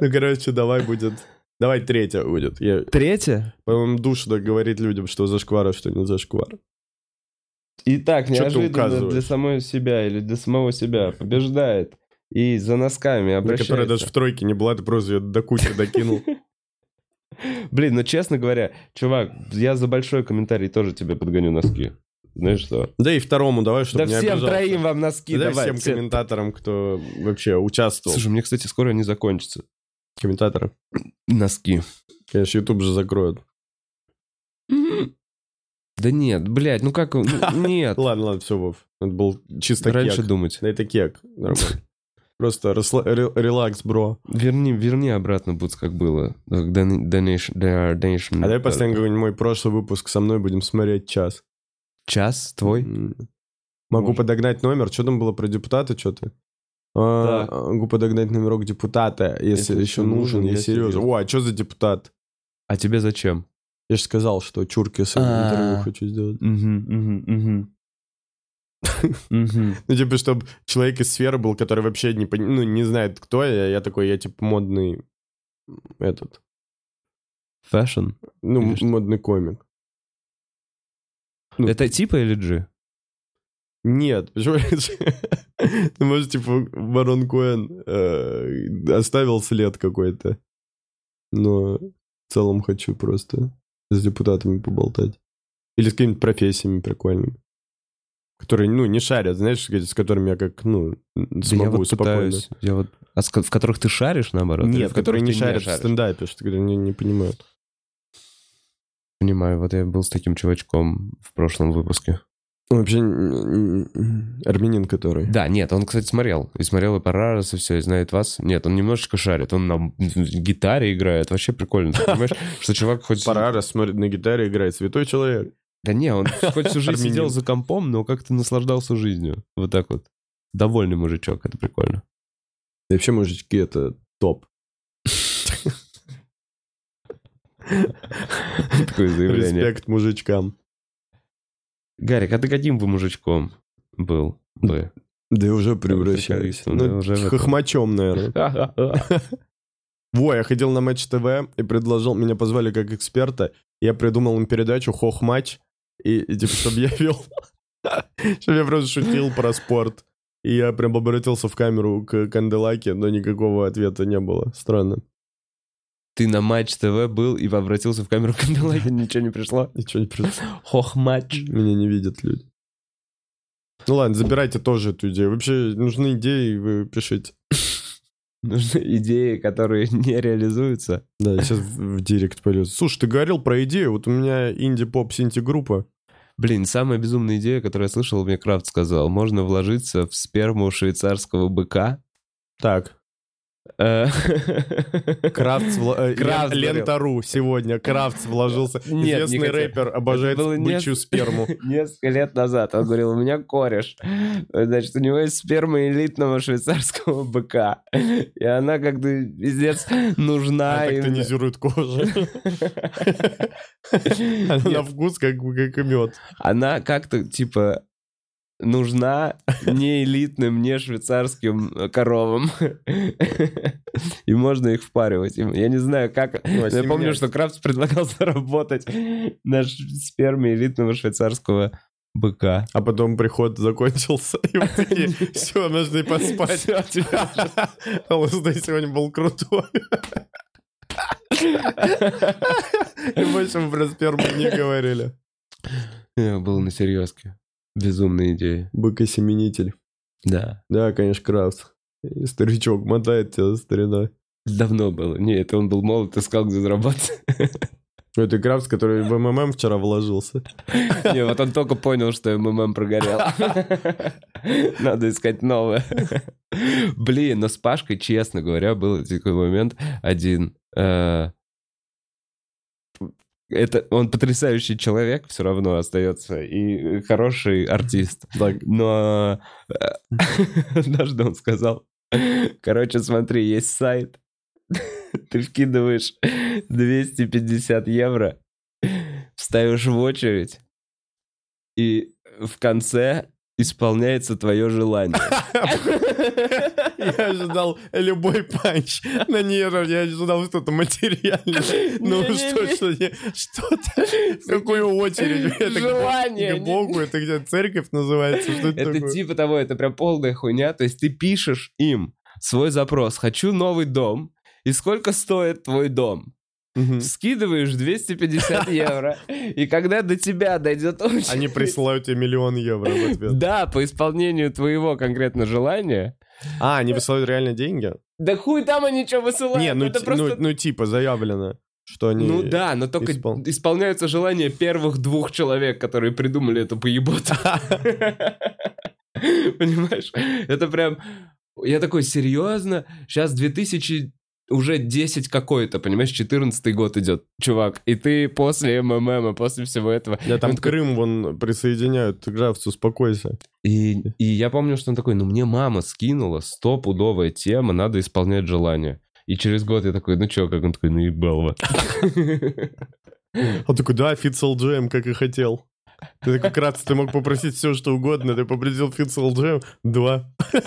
Ну, короче, давай будет... Давай третья будет. Я,
Третье?
по-моему, душно говорить людям, что за шквар, а что не за шквар.
Итак,
Чё
неожиданно для самой себя или для самого себя побеждает. И за носками
На
обращается.
которая даже в тройке не была, ты просто ее до кучи докинул.
Блин, ну честно говоря, чувак, я за большой комментарий тоже тебе подгоню носки. Знаешь что?
Да и второму давай, чтобы
да
не
всем
обижался.
троим вам носки
Да
давай.
всем
все.
комментаторам, кто вообще участвовал.
Слушай, мне, кстати, скоро они закончатся.
Комментаторы.
Носки.
Конечно, YouTube же закроют.
Да нет, блядь, ну как... ну, Нет.
Ладно, ладно, все, Вов. Это был чисто
Раньше
кек.
думать.
Да это кек. Нормально. Просто расла- ре- релакс, бро.
Верни, верни обратно, Буц, как было. Как Don- Donation, donation.
А давай поставим какой-нибудь мой прошлый выпуск со мной, будем смотреть час.
Час твой?
Могу
Может.
подогнать номер. Что там было про депутата, что-то?
Да.
Могу подогнать номерок депутата, если,
Если
еще
что
нужен,
нужен,
я
я
серьезно.
серьезно.
О, а что за депутат?
А тебе зачем?
Я же сказал, что Чуркис
А.
интервью хочу сделать. Ну, типа, чтобы человек из сферы был, который вообще не, пони- ну, не знает, кто я. Я такой, я, типа, модный этот,
Fashion?
ну,
что?
модный комик. Ну,
Это типа Али G?
Нет, почему? Ну, может, типа, Барон Коэн э, оставил след какой-то. Но в целом хочу просто с депутатами поболтать. Или с какими-то профессиями прикольными. Которые, ну, не шарят, знаешь, с которыми я как, ну,
Да я
смогу
вот
спокойно.
пытаюсь. Я вот... А в которых ты шаришь, наоборот?
Нет,
в
которые
которых
не
ты
шарят в
шаришь?
стендапе, что не, не понимают.
Понимаю, вот я был с таким чувачком в прошлом выпуске.
Ну, Вообще, армянин который.
Да, нет, он, кстати, смотрел. И смотрел и Парарас, и все, и знает вас. Нет, он немножечко шарит. Он на гитаре играет. Вообще прикольно. Ты понимаешь, что чувак хоть...
Парара смотрит на гитаре, играет святой человек.
Да не, он хоть всю жизнь сидел за компом, но как-то наслаждался жизнью. Вот так вот. Довольный мужичок, это прикольно.
И вообще, мужички, это топ.
Такое заявление.
Респект мужичкам.
Гарик, а ты каким бы мужичком был бы?
Да я уже превращаюсь. Ну,
уже
хохмачом, наверное. Во, я ходил на Матч ТВ и предложил, меня позвали как эксперта. Я придумал им передачу Хохмач. И, и типа, чтобы я вел... Чтобы я просто шутил про спорт. И я прям обратился в камеру к Канделаке, но никакого ответа не было. Странно.
Ты на Матч ТВ был и обратился в камеру Кандалаки, ничего не пришло?
Ничего не пришло.
Хох матч.
Меня не видят люди. Ну ладно, забирайте тоже эту идею. Вообще нужны идеи, вы пишите.
Нужны идеи, которые не реализуются.
Да, я сейчас в, директ полез. Слушай, ты говорил про идею. Вот у меня инди-поп-синти-группа.
Блин, самая безумная идея, которую я слышал, мне Крафт сказал. Можно вложиться в сперму швейцарского быка
Так, Крафтс, вла- э,
Крафтс говорил.
Лента.ру сегодня. Крафтс вложился.
Нет,
Известный
не
рэпер обожает бычью сперму.
Несколько лет назад он говорил, у меня кореш. Значит, у него есть сперма элитного швейцарского быка. И она как-то пиздец нужна.
Она так тонизирует кожу. Она на вкус как как мед.
Она как-то, типа, нужна не элитным, не швейцарским коровам. И можно их впаривать. Я не знаю, как...
Ну,
Я помню, что Крафтс предлагал заработать на сперме элитного швейцарского быка.
А потом приход закончился, и вы такие, все, нужно и поспать. ЛСД сегодня был крутой. И больше мы про сперму не говорили.
Я был на серьезке. Безумная идея.
Бык-осеменитель.
Да.
Да, конечно, Крафт. И старичок мотает тебя старина.
Давно было. Не, это он был молод, искал, где заработать.
Это Крафт, который в МММ вчера вложился.
Не, вот он только понял, что МММ прогорел. Надо искать новое. Блин, но с Пашкой, честно говоря, был такой момент один. э, Это он потрясающий человек, все равно остается, и хороший артист. Но э, однажды он сказал, короче, смотри, есть сайт, ты вкидываешь 250 евро, вставишь в очередь, и в конце исполняется твое желание.
я ожидал любой панч на нервах, я ожидал что-то материальное. Ну что, что, не- что-то, в какую очередь?
Желание,
Богу, это где церковь называется, это
типа того, это прям полная хуйня. То есть ты пишешь им свой запрос «Хочу новый дом», и сколько стоит твой дом?
Мгм.
Скидываешь 250 евро, и когда до тебя дойдет очередь...
Они присылают тебе миллион евро в ответ.
Да, по исполнению твоего конкретно желания.
А, они высылают реально деньги?
Да хуй там они что высылают.
Не, ну,
просто...
ну, ну, типа заявлено, что они...
Ну да, но только
испол-
исполняются желания первых двух человек, которые придумали эту поеботу. Понимаешь? Это прям... Я такой, серьезно? Сейчас 2000 уже 10 какой-то, понимаешь, 14 год идет, чувак. И ты после МММ, после всего этого...
Я там
такой-
Крым вон присоединяют, Графс, успокойся.
И, и я помню, что он такой, ну мне мама скинула, стопудовая тема, надо исполнять желание. И через год я такой, ну чё, как он такой, ну ебал вы».
Он такой, да, Фитцел Джем, как и хотел. Ты такой, Кратц, ты мог попросить все, что угодно, ты попросил Фитцел Джем, два.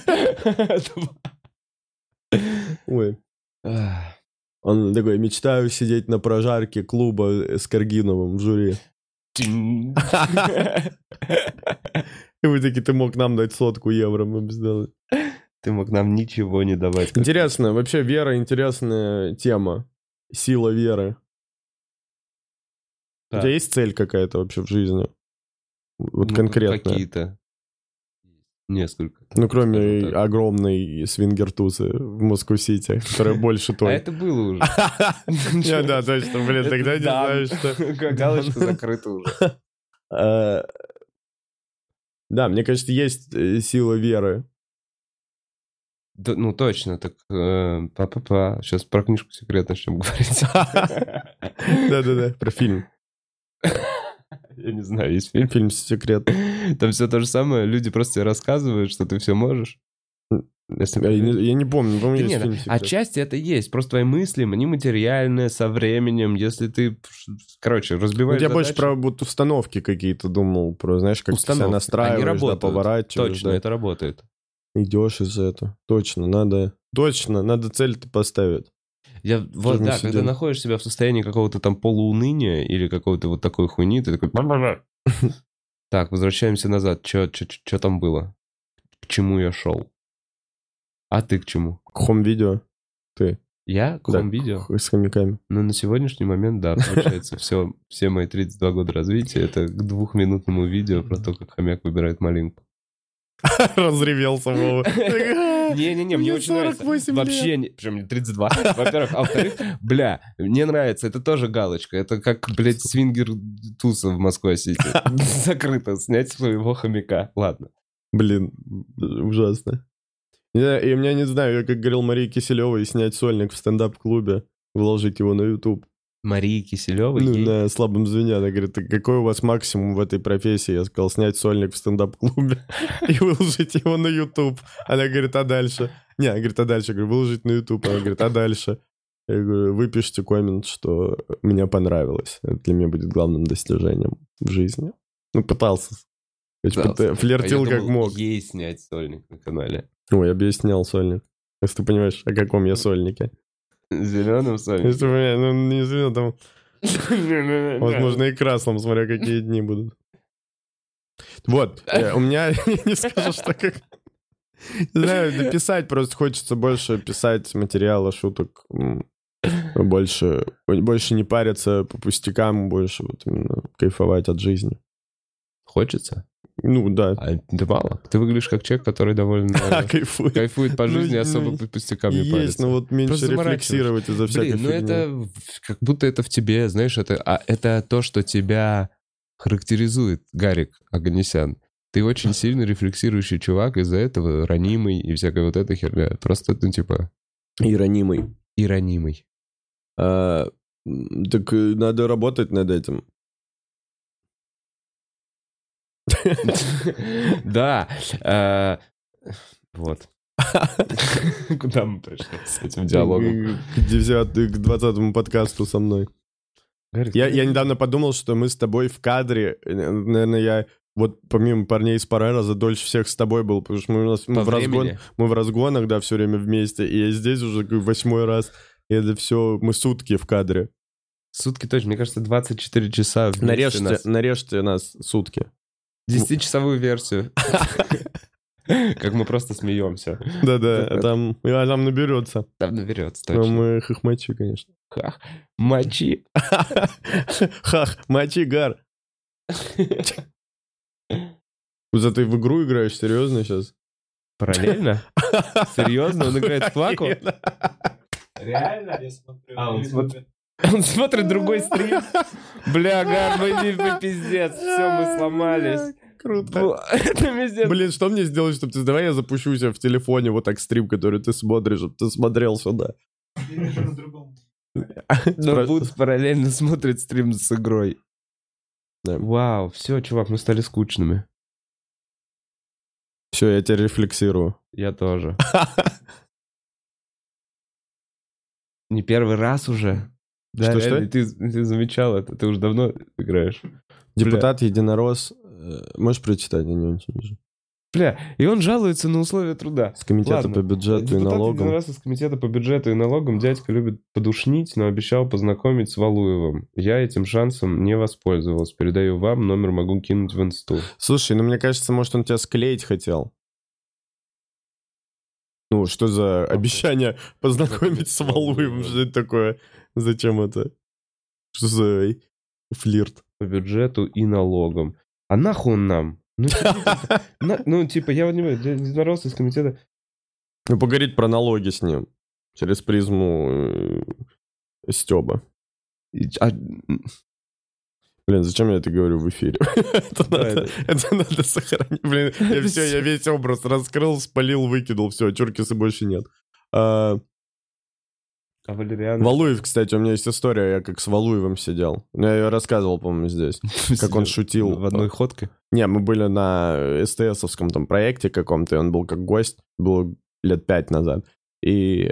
Ой. Он такой, мечтаю сидеть на прожарке клуба с Каргиновым в жюри. И вы такие, ты мог нам дать сотку евро, мы бы сделали.
Ты мог нам ничего не давать.
Интересно, вообще вера интересная тема. Сила веры. У
Да.
тебя есть цель какая-то вообще в жизни? Вот
Ну,
конкретно.
Какие-то. Несколько.
Ну, кроме огромной свингертусы в Москву-Сити, которая больше
А
той.
это было уже.
Да, точно, блин, тогда не знаю, что...
Галочка закрыта уже.
Э, Да, мне кажется, есть э, сила веры.
Ну, точно, так... э, Па-па-па. Сейчас про книжку секрет начнем говорить.
Да-да-да, про фильм.
Я не знаю, есть фильм.
Фильм «Секрет».
Там все то же самое, люди просто тебе рассказывают, что ты все можешь. Если-
Я не, я не помню,
Да
есть
нет,
фильм «Секрет».
отчасти это есть. Просто твои мысли, они материальные, со временем. Если ты, короче,
Ну,
разбиваешь
я больше
задачи-
про вот установки какие-то думал, про, знаешь, как ты себя
Установки. Они
настраиваешь, да, поворачиваешь,
Точно,
да.
это работает.
идешь из этого. Точно, надо... Точно, надо цель-то поставить.
Я, вот, да, когда находишь себя в состоянии какого-то там полууныния или какой-то вот такой хуйни, ты такой... Так, возвращаемся назад. Что там было? К чему я шел? А ты к чему?
Хом-видео. Ты.
Я к
Да,
видео?
х- С хомяками.
Ну, на сегодняшний момент, да, получается, все, все мои 32 года развития, это к двухминутному видео про то, как хомяк выбирает малинку.
Разревелся Вова.
Не-не-не, мне
Мне
очень нравится.
48
Вообще, причем мне 32, во-первых. А во-вторых, бля, мне нравится, это тоже галочка. Это как, блядь, свингер туса в Москве-Сити. Закрыто, снять своего хомяка. Ладно.
Блин, ужасно. Я, и меня не знаю, я как говорил Марии Киселевой, снять сольник в стендап-клубе, вложить его на YouTube.
Марии Киселевой?
Ну,
ей-
на слабом звене. Она говорит, «Так какой у вас максимум в этой профессии? Я сказал, снять сольник в стендап-клубе и выложить его на YouTube. Она говорит, а дальше? Не, она говорит, а дальше? Я говорю, выложить на YouTube. Она говорит, а дальше? Я говорю, вы пишите коммент, что мне понравилось. Это для меня будет главным достижением в жизни. Ну, пытался.
Пытался.
пыта-
А
как
думал,
мог.
Ей снять сольник на канале.
Ой, я бы ей снял сольник. Если ты понимаешь, о каком я сольнике.
Зеленым сольником.
Если бы, ну, не знаю, там, возможно, и красным, смотря какие дни будут. Вот, э, у меня, не скажу, что как... Не знаю, написать просто хочется больше писать материала, шуток, больше, больше не париться по пустякам, больше вот именно кайфовать от жизни.
Хочется?
Ну, да.
А ты мало. Ты выглядишь как человек, который довольно
Кайфую.
кайфует по
Ну,
жизни, особо по пустякам не
Есть,
парится.
но вот меньше рефлексировать из-за всякой
Блин, ну это как будто это в тебе, знаешь, это, а, это то, что тебя характеризует, Гарик Аганесян. Ты очень сильно рефлексирующий чувак, из-за этого ранимый и всякая вот эта херня. Просто, ну, типа,
И ранимый.
и ранимый.
А, так э, надо работать над этим.
Да. э, Вот. Куда мы пришли с этим диалогом?
К 10 к 20 подкасту со мной. Я, я недавно подумал, что мы с тобой в кадре, э, наверное, я вот помимо парней из Парероза дольше всех с тобой был, потому что мы, у нас, мы,
по
в, разгон, мы в разгонах, да, все время вместе, и я здесь уже как восьмой раз, и это все, мы сутки в кадре.
Сутки точно, мне кажется, 24 часа вместе
Нарежьте,
нас.
нарежьте нас сутки.
10-часовую версию. Как мы просто смеемся.
Да-да,
Да-да.
там, а там наберется.
Там наберется,
Но
точно.
мы хохмачи, конечно.
Хах. Мочи.
Хах, мочи, гар. За ты в игру играешь, серьезно сейчас?
Параллельно? Серьезно? Он играет в плаку?
Реально? Я смотрю.
А, он смотрит. Он смотрит другой стрим. Бля, Гар, мы не мы пиздец. Все, мы сломались.
Круто. Блин, что мне сделать, чтобы ты... Давай я запущу у себя в телефоне вот так стрим, который ты смотришь, чтобы ты смотрел сюда.
Но Бутс параллельно смотрит стрим с игрой. Вау, все, чувак, мы стали скучными.
Все, я тебя рефлексирую.
Я тоже. Не первый раз уже. Да,
Что-что?
реально, ты, ты замечал это, ты уже давно играешь.
Депутат Единорос... э, Можешь прочитать? Я не очень вижу.
Бля, и он жалуется на условия труда.
С комитета
Ладно.
по бюджету и
Депутат
налогам.
один раз из комитета по бюджету и налогам дядька любит подушнить, но обещал познакомить с Валуевым. Я этим шансом не воспользовался. Передаю вам, номер могу кинуть в инсту.
Слушай, ну мне кажется, может, он тебя склеить хотел. Ну, что за обещание познакомить с Валуевым? Что это такое? Зачем это? Что за флирт?
По бюджету и налогам. А нахуй он нам? Ну, типа, ну, типа, я вот не понимаю, из комитета...
Ну, поговорить про налоги с ним. Через призму э, Стеба.
А,
Блин, зачем я это говорю в эфире? Это
Да,
надо это надо сохранить. Блин, я все, я весь образ раскрыл, спалил, выкинул, все, Чуркиса больше нет. А,
а Валериан...
Валуев, кстати, у меня есть история, я как с Валуевым сидел. Ну, Я ее рассказывал, по-моему, здесь. Как он шутил.
В одной ходке?
Не, мы были на СТСовском там проекте каком-то, и он был как гость, было лет пять назад. И,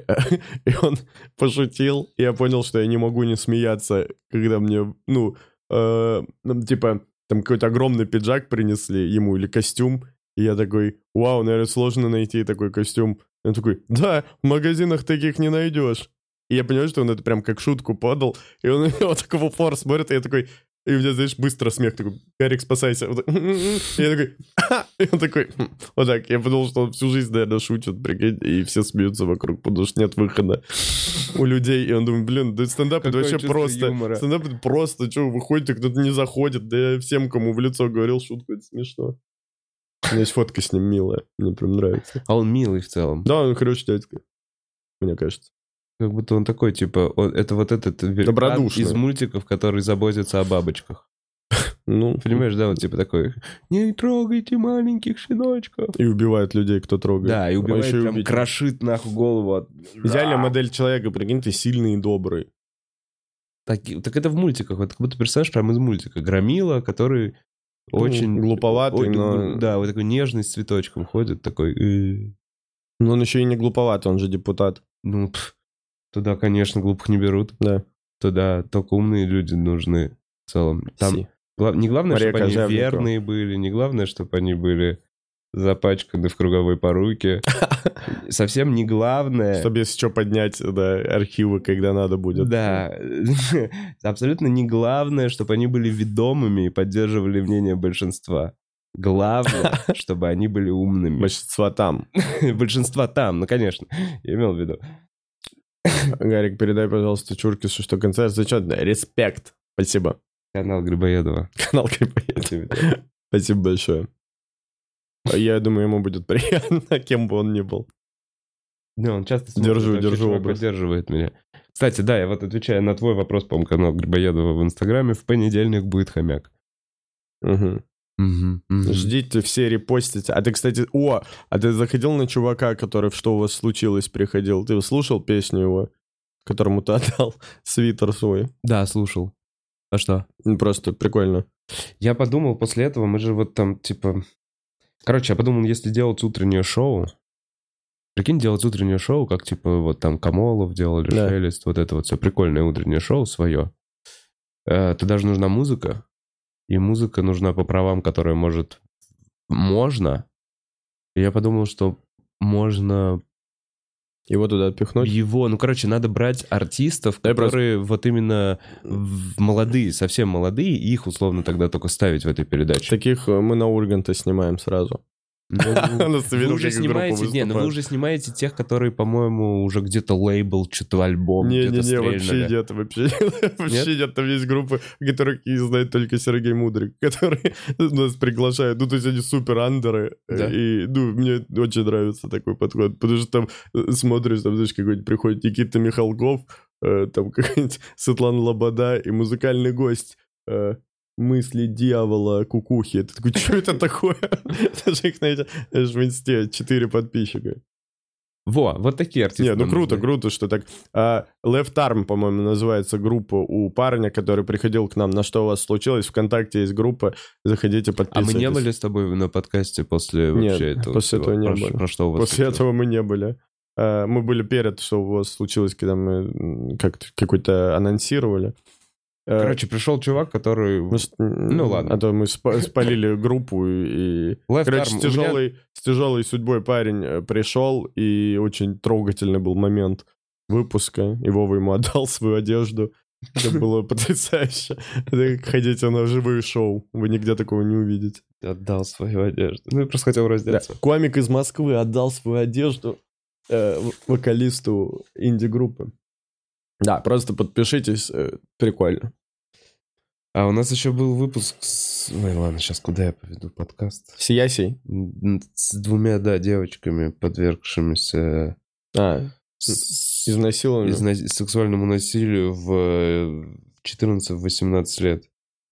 и он пошутил, и я понял, что я не могу не смеяться, когда мне, ну, э, ну, типа, там какой-то огромный пиджак принесли ему или костюм, и я такой, вау, наверное, сложно найти такой костюм. И он такой, да, в магазинах таких не найдешь. И я понимаю, что он это прям как шутку подал, и он вот так в упор смотрит, и я такой, и у меня, знаешь, быстро смех такой, Гарик, спасайся. Вот так. И я такой, и он такой, «Хм». вот так. Я подумал, что он всю жизнь, наверное, шутит, прикинь, и все смеются вокруг, потому что нет выхода у людей. И он думает, блин, да стендап это вообще просто.
юмора.
Стендап это просто, что, вы выходите, кто-то не заходит. Да я всем, кому в лицо говорил шутку, это смешно. У меня есть фотка с ним милая, мне прям нравится.
А он милый в целом.
Да, он хороший дядька, мне кажется.
Как будто он такой, типа, он- это вот этот
Добродушный.
из мультиков, который заботится о бабочках.
Ну,
Понимаешь, да, вот типа такой, не трогайте маленьких щеночков.
и убивает людей, кто трогает.
Да, и
А
убивает,
еще и
прям
убить.
крошит нахуй голову. от-
Идеальная модель человека, прикинь, ты сильный и добрый.
Так, так это в мультиках, вот как будто персонаж прям из мультика. Громила, который
Ну,
очень...
глуповатый,
Ой,
но-
Да, вот такой нежный с цветочком ходит, такой... «Э».
Но он еще и не глуповатый, он же депутат.
Ну, пф, туда, конечно, глупых не берут.
Да.
Туда только умные люди нужны в целом. Там
Си.
гла- не главное,
Мария
чтобы они
Кожевникова.
верные были, не главное, чтобы они были запачканы в круговой поруке. Совсем не главное...
Чтобы если что поднять, да, архивы, когда надо будет.
Да, абсолютно не главное, чтобы они были ведомыми и поддерживали мнение большинства. Главное, чтобы они были умными.
Большинство там.
Большинства там, ну, конечно, я имел в виду.
Гарик, передай, пожалуйста, Чуркису, что концерт зачетный. Респект. Спасибо.
Канал Грибоедова.
Канал Крипоед. Спасибо большое. А Я думаю, ему будет приятно, кем бы он ни был.
Да, он часто
Держу,
смотрит,
держу образ.
поддерживает меня. Кстати, да, я вот отвечаю на твой вопрос, по-моему, канал Грибоедова в Инстаграме. В понедельник будет хомяк.
Мгм.
Мгм, мгм.
Ждите, все репостите. А ты, кстати, о, а ты заходил на чувака, который в «Что у вас случилось» приходил? Ты слушал песню его, которому ты отдал свитер свой?
Да, слушал. А что?
Ну, Просто прикольно.
Я подумал после этого, мы же вот там, типа... Короче, я подумал, если делать утреннее шоу, прикинь, делать утреннее шоу, как, типа, вот там Камолов делали,
Да.
Шелест, вот это вот все прикольное утреннее шоу свое. Э, Туда же нужна музыка, и музыка нужна по правам, которая может... Можно. И я подумал, что можно
Его туда отпихнуть?
его... Ну, короче, надо брать артистов,
просто-
которые вот именно молодые, совсем молодые, и их условно тогда только ставить в этой передаче.
Таких э, мы на Урганта снимаем сразу.
Вы уже снимаете, не, ну вы уже снимаете тех, которые, по-моему, уже где-то лейбл, что-то альбом, где-то
Не-не-не, вообще
стрельнули.
нет, вообще нет. Вообще нет, там есть группы, которых знает только Сергей Мудрик, которые нас приглашают. Ну, то есть они супер андеры.
Да.
И, ну, мне очень нравится такой подход, потому что там э, смотришь, там, знаешь, какой-нибудь приходит Никита Михалков, э, там какая-нибудь Светлана Лобода и музыкальный гость э, мысли дьявола, кукухи. Ты такой, что это такое? Даже их, знаете, в инсте 4 подписчика.
Во, вот такие артисты.
Не, ну круто, круто, что так. А, Left Arm, по-моему, называется группа у парня, который приходил к нам. На что у вас случилось? Вконтакте есть группа. Заходите,
А
подписывайтесь.
мы не были с тобой на подкасте после
Нет,
вообще этого
после
всего?
этого не
Про
были.
ш- Про что у вас
После
случилось?
этого мы не были. А, мы были перед, что у вас случилось, когда мы как-то какой-то анонсировали. А,
Короче, пришел чувак, который...
мы
ну ладно.
А то мы спа- спалили группу и...
Left
Короче, с
у меня-
тяжелой, с тяжелой судьбой парень э, пришел, и очень трогательный был момент выпуска. И Вова ему отдал свою одежду. Это было потрясающе. Ходить на живые шоу. Вы нигде такого не увидите.
Отдал свою одежду. Ну, я просто хотел
Да.
раздеться.
Комик из Москвы отдал свою одежду э, вокалисту инди-группы. Да, просто подпишитесь, э, прикольно.
А у нас еще был выпуск с... Ой, ладно, сейчас куда я поведу подкаст?
Сиясий.
М, С двумя, да, девочками, подвергшимися
А,
с-
изнасилование.
изна- сексуальному насилию в э, 14-18 лет.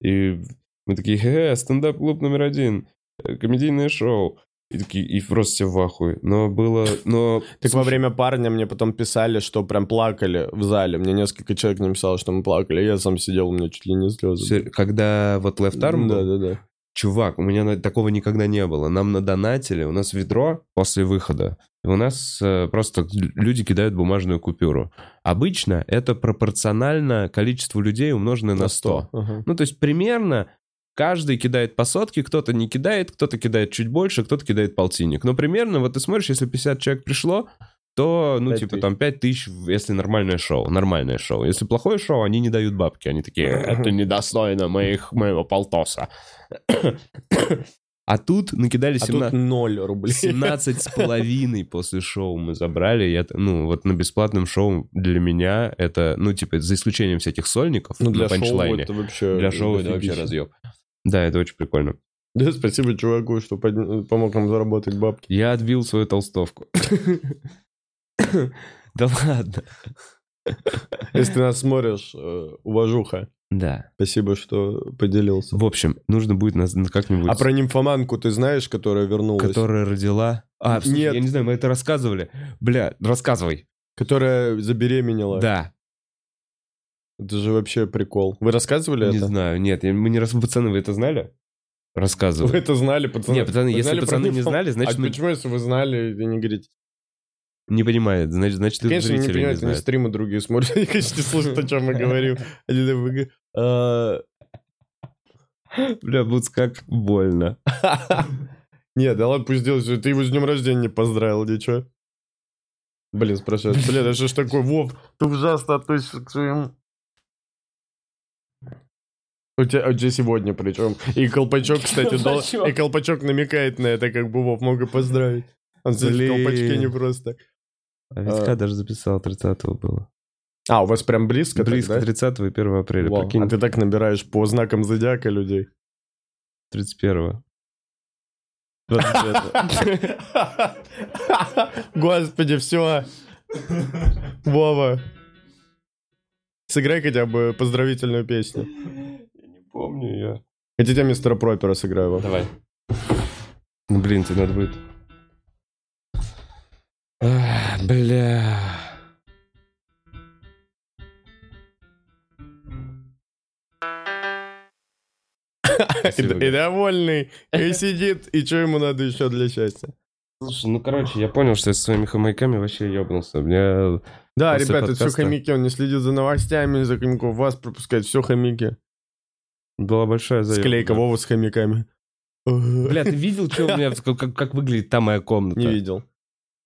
И мы такие, хе стендап-клуб номер один, э, комедийное шоу. И такие, и просто все в ахуе. Но было, но...
Так во время парня мне потом писали, что прям плакали в зале. Мне несколько человек написало, что мы плакали. Я сам сидел, у меня чуть ли не слезы.
Когда вот Left Arm
Да, да, да.
чувак, у меня такого никогда не было. Нам надонатили, у нас ведро после выхода. У нас э, просто лю- люди кидают бумажную купюру. Обычно это пропорционально количеству людей, умноженное на 100.
Ага.
Ну, то есть примерно каждый кидает по сотке, кто-то не кидает, кто-то кидает чуть больше, кто-то кидает полтинник. Но примерно, вот ты смотришь, если 50 человек пришло, то, ну,
Пять
типа,
тысяч.
там 5 тысяч, если нормальное шоу, нормальное шоу. Если плохое шоу, они не дают бабки. Они такие, это недостойно моих, моего полтоса. А тут накидали
А
17...
тут ноль рублей.
17 с половиной после шоу мы забрали. Я, ну, вот на бесплатном шоу для меня это, ну, типа, за исключением всяких сольников
Ну,
на
для шоу
панчлайне.
это вообще...
Для шоу это вообще разъеб. Да, это очень прикольно.
Да, спасибо чуваку, что подня- помог нам заработать бабки.
Я отбил свою толстовку. Да ладно.
Если ты нас смотришь, э, уважуха.
Да.
Спасибо, что поделился.
В общем, нужно будет нас как-нибудь...
А про нимфоманку ты знаешь, которая вернулась?
Которая родила... А,
Нет.
я не знаю, мы это рассказывали. Бля, рассказывай.
Которая забеременела.
Да.
Это же вообще прикол. Вы рассказывали
Не
это?
знаю, нет, я- мы не раз... Пацаны, вы это знали? Рассказывали.
Вы это знали, пацаны?
Не, пацаны,
Вы
если пацаны не знали, значит,
А
мы-
почему, если вы знали, вы не говорите?
Не понимает, значит, значит, и
Конечно, не
зрители не
они стримы другие смотрят. Они, конечно, не слушают, о чем мы говорим. «А,
Бля, Буц, как больно.
Не, да ладно, пусть делает. Ты его с днем рождения не поздравил, ничего. Блин, спрашивают. Блин, это что ж такое? Вов, ты ужасно относишься к своим... У тебя, у тебя сегодня причем. И Колпачок, кстати, дол-
Колпачок.
и Колпачок намекает на это, как бы Вов мог и поздравить. Он сидит в колпачке не просто.
А Витька даже записал 30-го было.
А, у вас прям близко, так,
Близко
да?
30 и 1 апреля,
Вау.
прикинь.
А ты так набираешь по знакам зодиака людей.
31
Господи, все. Вова. Сыграй хотя бы поздравительную песню.
Я помню ее.
Хотите, я мистера Пропера сыграю вам?
Давай. Ну, блин, тебе надо будет... Ах, Бля...
И, и довольный, и сидит, и что ему надо еще для счастья?
Слушай, ну, короче, я понял, что я со своими хомяками вообще ебнулся. Меня...
Да, ребята, это все
подкаста.
хомяки, он не следит за новостями, за хомяков, вас пропускает, все хомяки.
Была большая заявка.
Склейка Вова с хомяками.
Бля, ты видел, что у меня, как, как- выглядит та моя комната?
Не видел.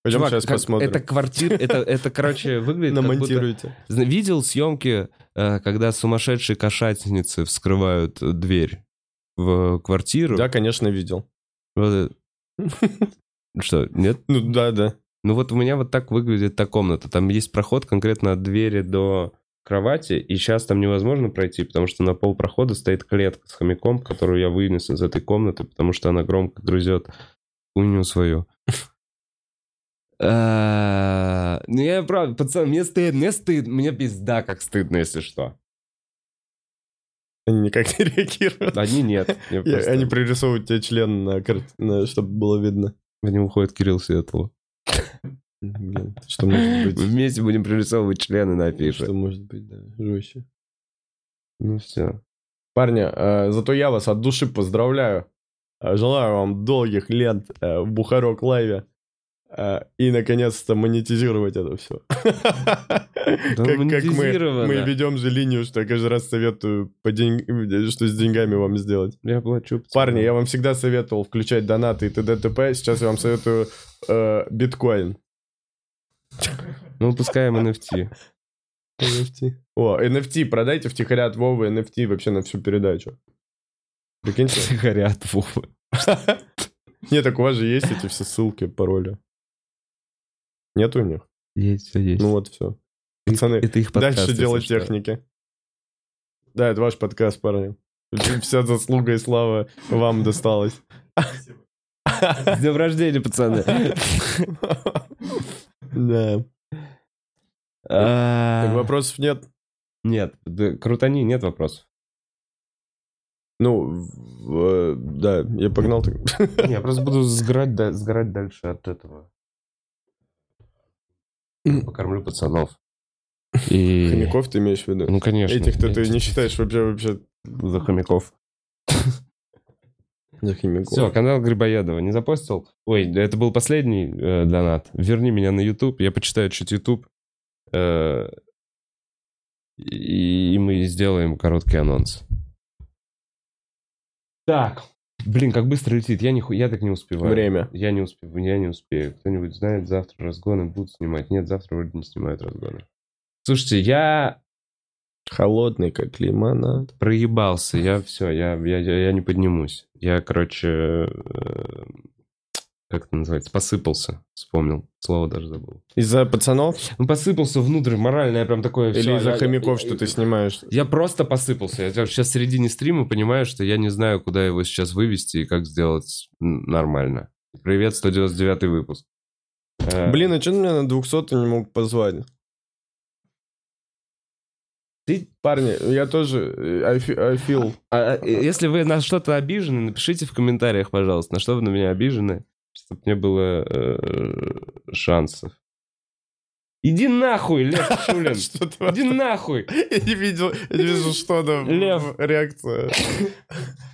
Пойдем
Чувак,
сейчас
как-
посмотрим.
Это квартира, это, это, короче, выглядит как будто...
Намонтируйте.
Зна- Видел съемки, э, когда сумасшедшие кошатницы вскрывают э, дверь в квартиру?
Да, конечно, видел.
Вот это- Что, нет?
Ну да, да.
Ну вот у меня вот так выглядит та комната. Там есть проход конкретно от двери до кровати, и сейчас там невозможно пройти, потому что на пол прохода стоит клетка с хомяком, которую я вынес из этой комнаты, потому что она громко грызет хуйню свою. А, Ну я правда, пацан, мне стыдно, мне стыдно, мне пизда как стыдно, если что.
Они никак не реагируют.
Они нет.
Они пририсовывают тебе член на чтобы было видно.
В него уходит Кирилл Светлов.
Что может быть?
Вместе будем пририсовывать члены на афише.
Что может быть, да, жестче.
Ну все.
Парни, э, зато я вас от души поздравляю. Э, Желаю вам долгих лет э, в Бухарок лайве. э, И, наконец-то, монетизировать это все. Как как мы ведем же линию, что я каждый раз советую, по день- что с деньгами вам сделать.
Я плачу.
Парни, я вам всегда советовал включать донаты и т.д. т.п. Сейчас я вам советую э, биткоин.
Ну, выпускаем NFT.
NFT. О, NFT, продайте втихаря от Вовы NFT вообще на всю передачу. Прикиньте.
Горят, Вова.
Нет, так у вас же есть эти все ссылки, пароли. Нет у них?
Есть, все есть.
Ну вот все. Пацаны,
это их подкаст,
дальше дело
что.
техники. Да, это ваш подкаст, парни. Вся заслуга и слава вам досталась.
С днем рождения, пацаны.
Да.
А,
Так вопросов нет?
Нет, крутани, нет вопросов.
Ну, э, да, я погнал.
я просто буду сгорать, сгорать дальше от этого. Покормлю пацанов. И...
Хомяков ты имеешь в виду?
Ну, конечно.
Этих-то ты
Эти-
не считаешь вообще вообще
За хомяков. Все, канал Грибоедова не запостил? Ой, это был последний э, донат. Верни меня на YouTube, я почитаю чуть YouTube. Э, и, и мы сделаем короткий анонс. Так. Блин, как быстро летит. Я, не, ху- я так не успеваю.
Время.
Я не успею, я не успею. Кто-нибудь знает, завтра разгоны будут снимать? Нет, завтра вроде не снимают разгоны. Слушайте, я
Холодный, как лимонад.
проебался. Я все, я, я, я, я не поднимусь. Я, короче, э, как это называется, посыпался. Вспомнил. Слово даже забыл.
Из-за пацанов?
Ну, посыпался внутрь, морально, я прям такое...
Или из-за
я-
хомяков,
я-
что ты снимаешь?
Я просто посыпался. Я сейчас в середине стрима понимаю, что я не знаю, куда его сейчас вывести и как сделать нормально. Привет, 199 выпуск. Э,
Блин, а что ты меня на 200 не мог позвать?
Ты,
Парни, я тоже... э, I fe- I feel...
а, а, если вы на что-то обижены, напишите в комментариях, пожалуйста, на что вы на меня обижены, чтобы не было э, шансов. Иди нахуй, Лев Шулин. Иди нахуй.
Я не видел, я не вижу, что там.
Лев.
Реакция.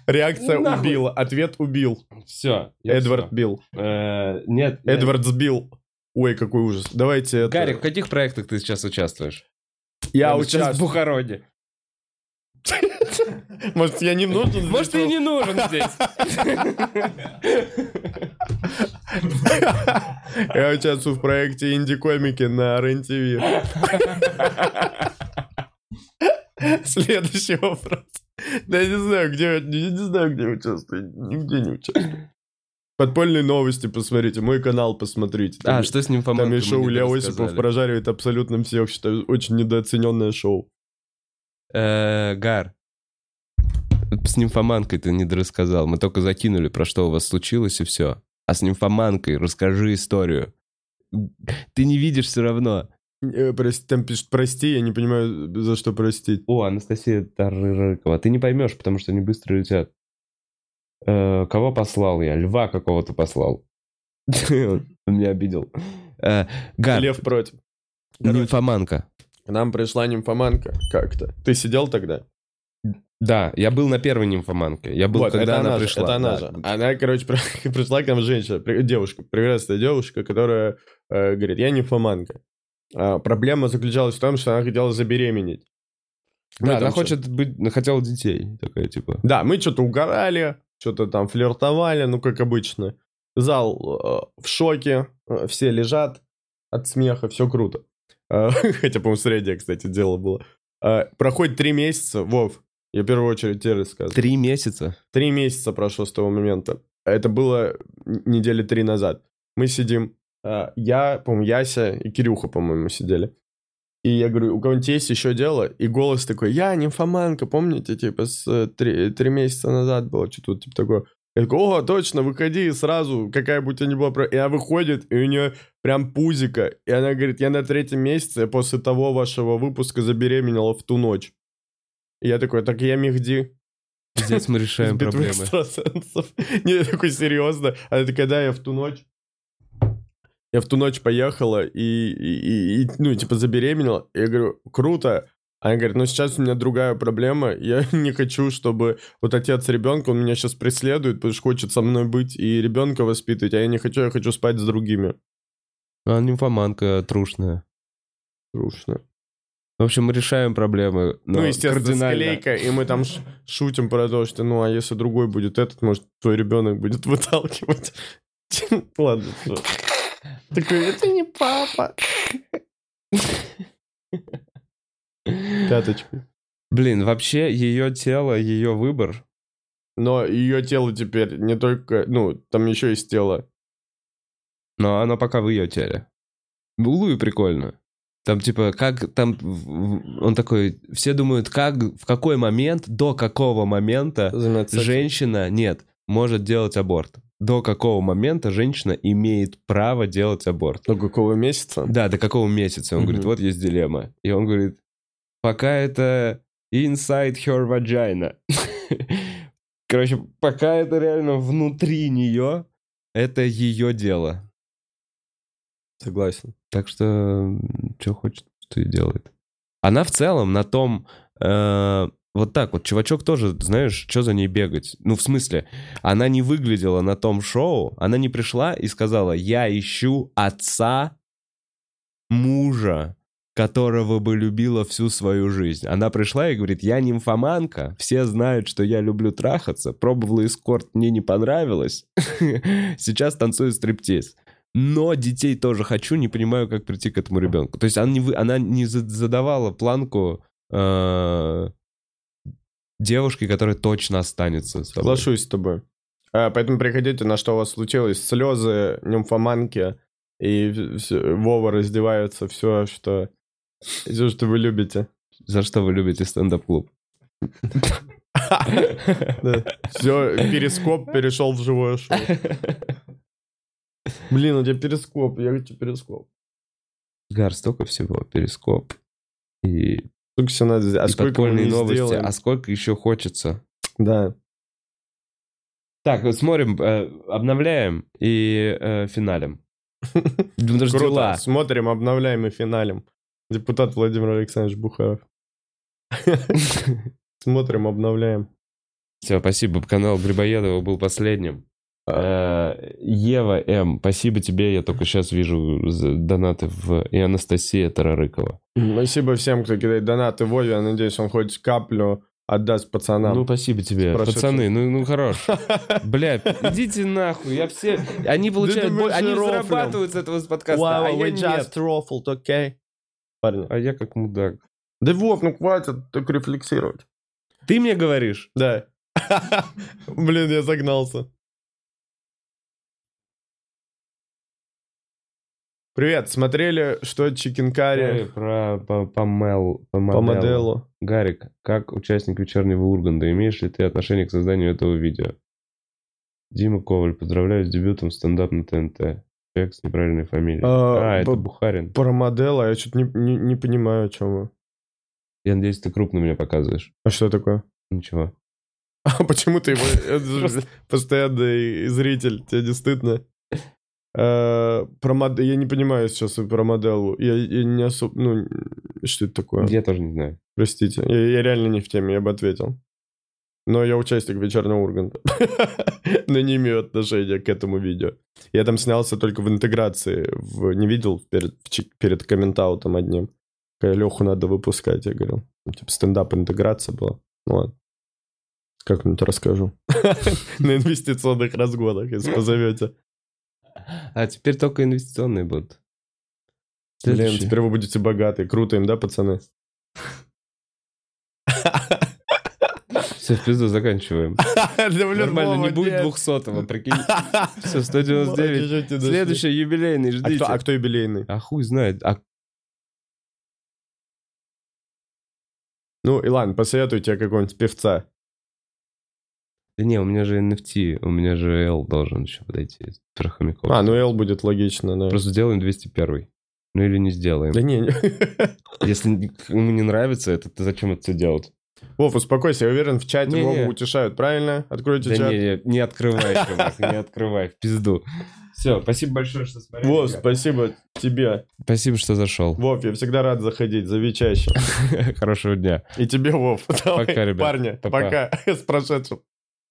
Реакция
Нахуй.
убил. Ответ убил.
Все.
Эдвард бил.
Э, Нет.
Эдвард сбил. Ой, какой ужас. Давайте это...
Гарик, в каких проектах ты сейчас участвуешь?
Я
Прямо сейчас в
участвую.
Бухароне.
Может, я не нужен? здесь?
Может, ты не нужен здесь.
Я участвую в проекте инди-комики на РЕН-ТВ. Следующий вопрос. Да я не знаю, где, я не знаю, где участвую. Нигде не участвую. Подпольные новости посмотрите, мой канал посмотрите.
А,
Там-
что с ним
Там есть шоу Лео Осипов прожаривает абсолютно всех. Считаю, очень недооцененное шоу.
Э, Гар, с нимфоманкой ты не рассказал. Мы только закинули, про что у вас случилось, и все. А с нимфоманкой расскажи историю. Ты не видишь все равно.
Э, прости, там пишут «прости», я не понимаю, за что простить.
О, Анастасия Тарырыкова. Ты не поймешь, потому что они быстро летят. Э, кого послал я? Льва какого-то послал. Он меня обидел. Э,
Лев против.
Нимфоманка.
К нам пришла нимфоманка как-то. Ты сидел тогда?
Да, я был на первой нимфоманке. Я был,
Вот,
когда
это
она,
же,
пришла.
Это она
да.
же. Она, короче, при- пришла к нам женщина, девушка, прекрасная девушка, которая э, говорит, я нимфоманка. А, проблема заключалась в том, что она хотела забеременеть. Мы
Да, она
что-
хочет быть, хотела детей. Такая, типа.
Да, мы что-то угорали, что-то там флиртовали, ну, как обычно. Зал э, в шоке, э, все лежат от смеха, все круто. Э, Хотя, по-моему, среднее, кстати, дело было. Э, Проходит три месяца, Вов, я в первую очередь тебе рассказываю.
Три месяца.
Три месяца прошло с того момента. Это было недели три назад. Мы сидим, э, я, по-моему, Яся и Кирюха, по-моему, сидели. И я говорю, у кого-нибудь есть еще дело? И голос такой, я нимфоманка, помните, типа, с э, три, три месяца назад было, что-то типа такое. Я такой, о, точно, выходи сразу, какая бы у тебя ни была... про-». И она выходит, и у нее прям пузика. И она говорит, я на третьем месяце после того вашего выпуска забеременела в ту ночь. И я такой, так я Мехди.
Здесь мы решаем проблемы.
экстрасенсов. Не, я такой, серьезно. Она такая, да, я в ту ночь... Я в ту ночь поехала и, и, и- и, ну, типа, забеременела. Я говорю, круто. Она говорит, ну, сейчас у меня другая проблема. Я не хочу, чтобы вот отец ребенка, он меня сейчас преследует, потому что хочет со мной быть и ребенка воспитывать, а я не хочу, я хочу спать с другими.
А нимфоманка трушная.
Трушно.
В общем, мы решаем проблемы.
ну, естественно,
кардинально.
склейка, и мы там шутим про то, что, ну, а если другой будет этот, может, твой ребенок будет выталкивать. Ладно. Такой, это не папа. Пяточка.
Блин, вообще ее тело, ее выбор.
Но ее тело теперь не только, ну, там еще есть тело.
Но оно пока в ее теле. Луи прикольно. Там типа, как там... Он такой... Все думают, как, в какой момент, до какого момента
Заниматься
женщина, нет, может делать аборт. До какого момента женщина имеет право делать аборт.
До какого месяца?
Да, до какого месяца. Он говорит, вот есть дилемма. И он говорит, пока это inside her vagina. Короче, пока это реально внутри нее, это ее дело.
Согласен.
Так что, что хочет, то и делает. Она в целом на том... э, вот так вот, чувачок тоже, знаешь, что за ней бегать? Ну, в смысле, она не выглядела на том шоу, она не пришла и сказала, я ищу отца мужа, которого бы любила всю свою жизнь. Она пришла и говорит, я нимфоманка, все знают, что я люблю трахаться, пробовала эскорт, мне не понравилось, сейчас танцую стриптиз. Но детей тоже хочу, не понимаю, как прийти к этому ребенку. То есть она не, она не за- задавала планку девушке, которая точно останется. с тобой.
Соглашусь с тобой. А, поэтому приходите, на что у вас случилось. Слезы, нимфоманки, и Вова раздевается, все, что... Все, что вы любите.
За что вы любите стендап-клуб?
Все, перископ перешел в живое шоу. Блин, у тебя перископ, я хочу перископ.
Гар, столько всего. Перископ и
Сколько все надо сделать? А
и
сколько мы
новости.
сделаем?
А сколько еще хочется?
Да.
Так, смотрим, э, обновляем и э, финалем.
Круто. Смотрим, обновляем и финалем. Депутат Владимир Александрович Бухаров. Смотрим, обновляем.
Все, спасибо. Канал Грибоедова был последним. Э, Ева М, спасибо тебе. Я только сейчас вижу донаты в... И Анастасия Тарарыкова.
Спасибо всем, кто кидает донаты Вове. Я надеюсь, он хоть каплю отдаст пацанам.
Ну, спасибо тебе.
Прошу
Пацаны, ну, ну хорош. Бля, идите нахуй. Я все... Они получают... Они зарабатывают с этого подкаста,
Wow,
а я
just ruffled, okay? Парни.
А я как мудак.
Да Вов, ну хватит так рефлексировать.
Ты мне говоришь?
Да. Блин, я загнался. Привет, смотрели, что Чикенкари
Про по, по, мел- по
по
моделу.
моделу?
Гарик, как участник вечернего Урганда, имеешь ли ты отношение к созданию этого видео? Дима Коваль, поздравляю с дебютом в стендап на ТНТ. Человек с неправильной фамилией.
А,
А, это Бухарин.
Про моделу, а я что-то не, не, не понимаю, о чем вы.
Я надеюсь, ты крупно меня показываешь.
А что такое?
Ничего.
А почему ты его постоянный зритель? Тебе не стыдно? Э, Про модель, я не понимаю сейчас про моделу. Я, я не особо, ну, что это такое?
Я тоже не знаю.
Простите, я, я реально не в теме, я бы ответил. Но я участник вечернего Урганта. Но не имею отношения к этому видео. Я там снялся только в интеграции. В... Не видел перед, перед комментаутом одним. Леху надо выпускать, я говорил. Ну, Типа стендап-интеграция была. Ну ладно. Как-нибудь расскажу. На инвестиционных разгонах, если позовете.
А теперь только инвестиционные будут.
Блин,
Следующий.
теперь вы будете богаты. Круто им, да, пацаны?
Все, в пизду заканчиваем. Нормально, не будет двухсотого, прикинь. Все,
Ой,
199.
чуть-чуть не дошли.
Следующий юбилейный,
А
ждите.
кто, а кто юбилейный?
А хуй знает. А
Ну, Илан, посоветуй тебе какого-нибудь певца.
Да не, у меня же NFT, у меня же L должен еще подойти. Про хомяков.
А, ну Эл будет логично, да.
Просто сделаем 201. Ну или не сделаем.
Да не, не.
Если ему не нравится это, то зачем это все делать?
Вов, успокойся, я уверен, в чате
Не-не.
Вову утешают, правильно? Откройте
Да
чат.
не, не, не открывай, не открывай, в пизду. Все, спасибо большое, что смотрели.
Вов, спасибо тебе.
Спасибо, что зашел.
Вов, я всегда рад заходить, зови чаще.
Хорошего дня.
И тебе, Вов.
Пока, ребят.
Парни, пока. С прошедшим.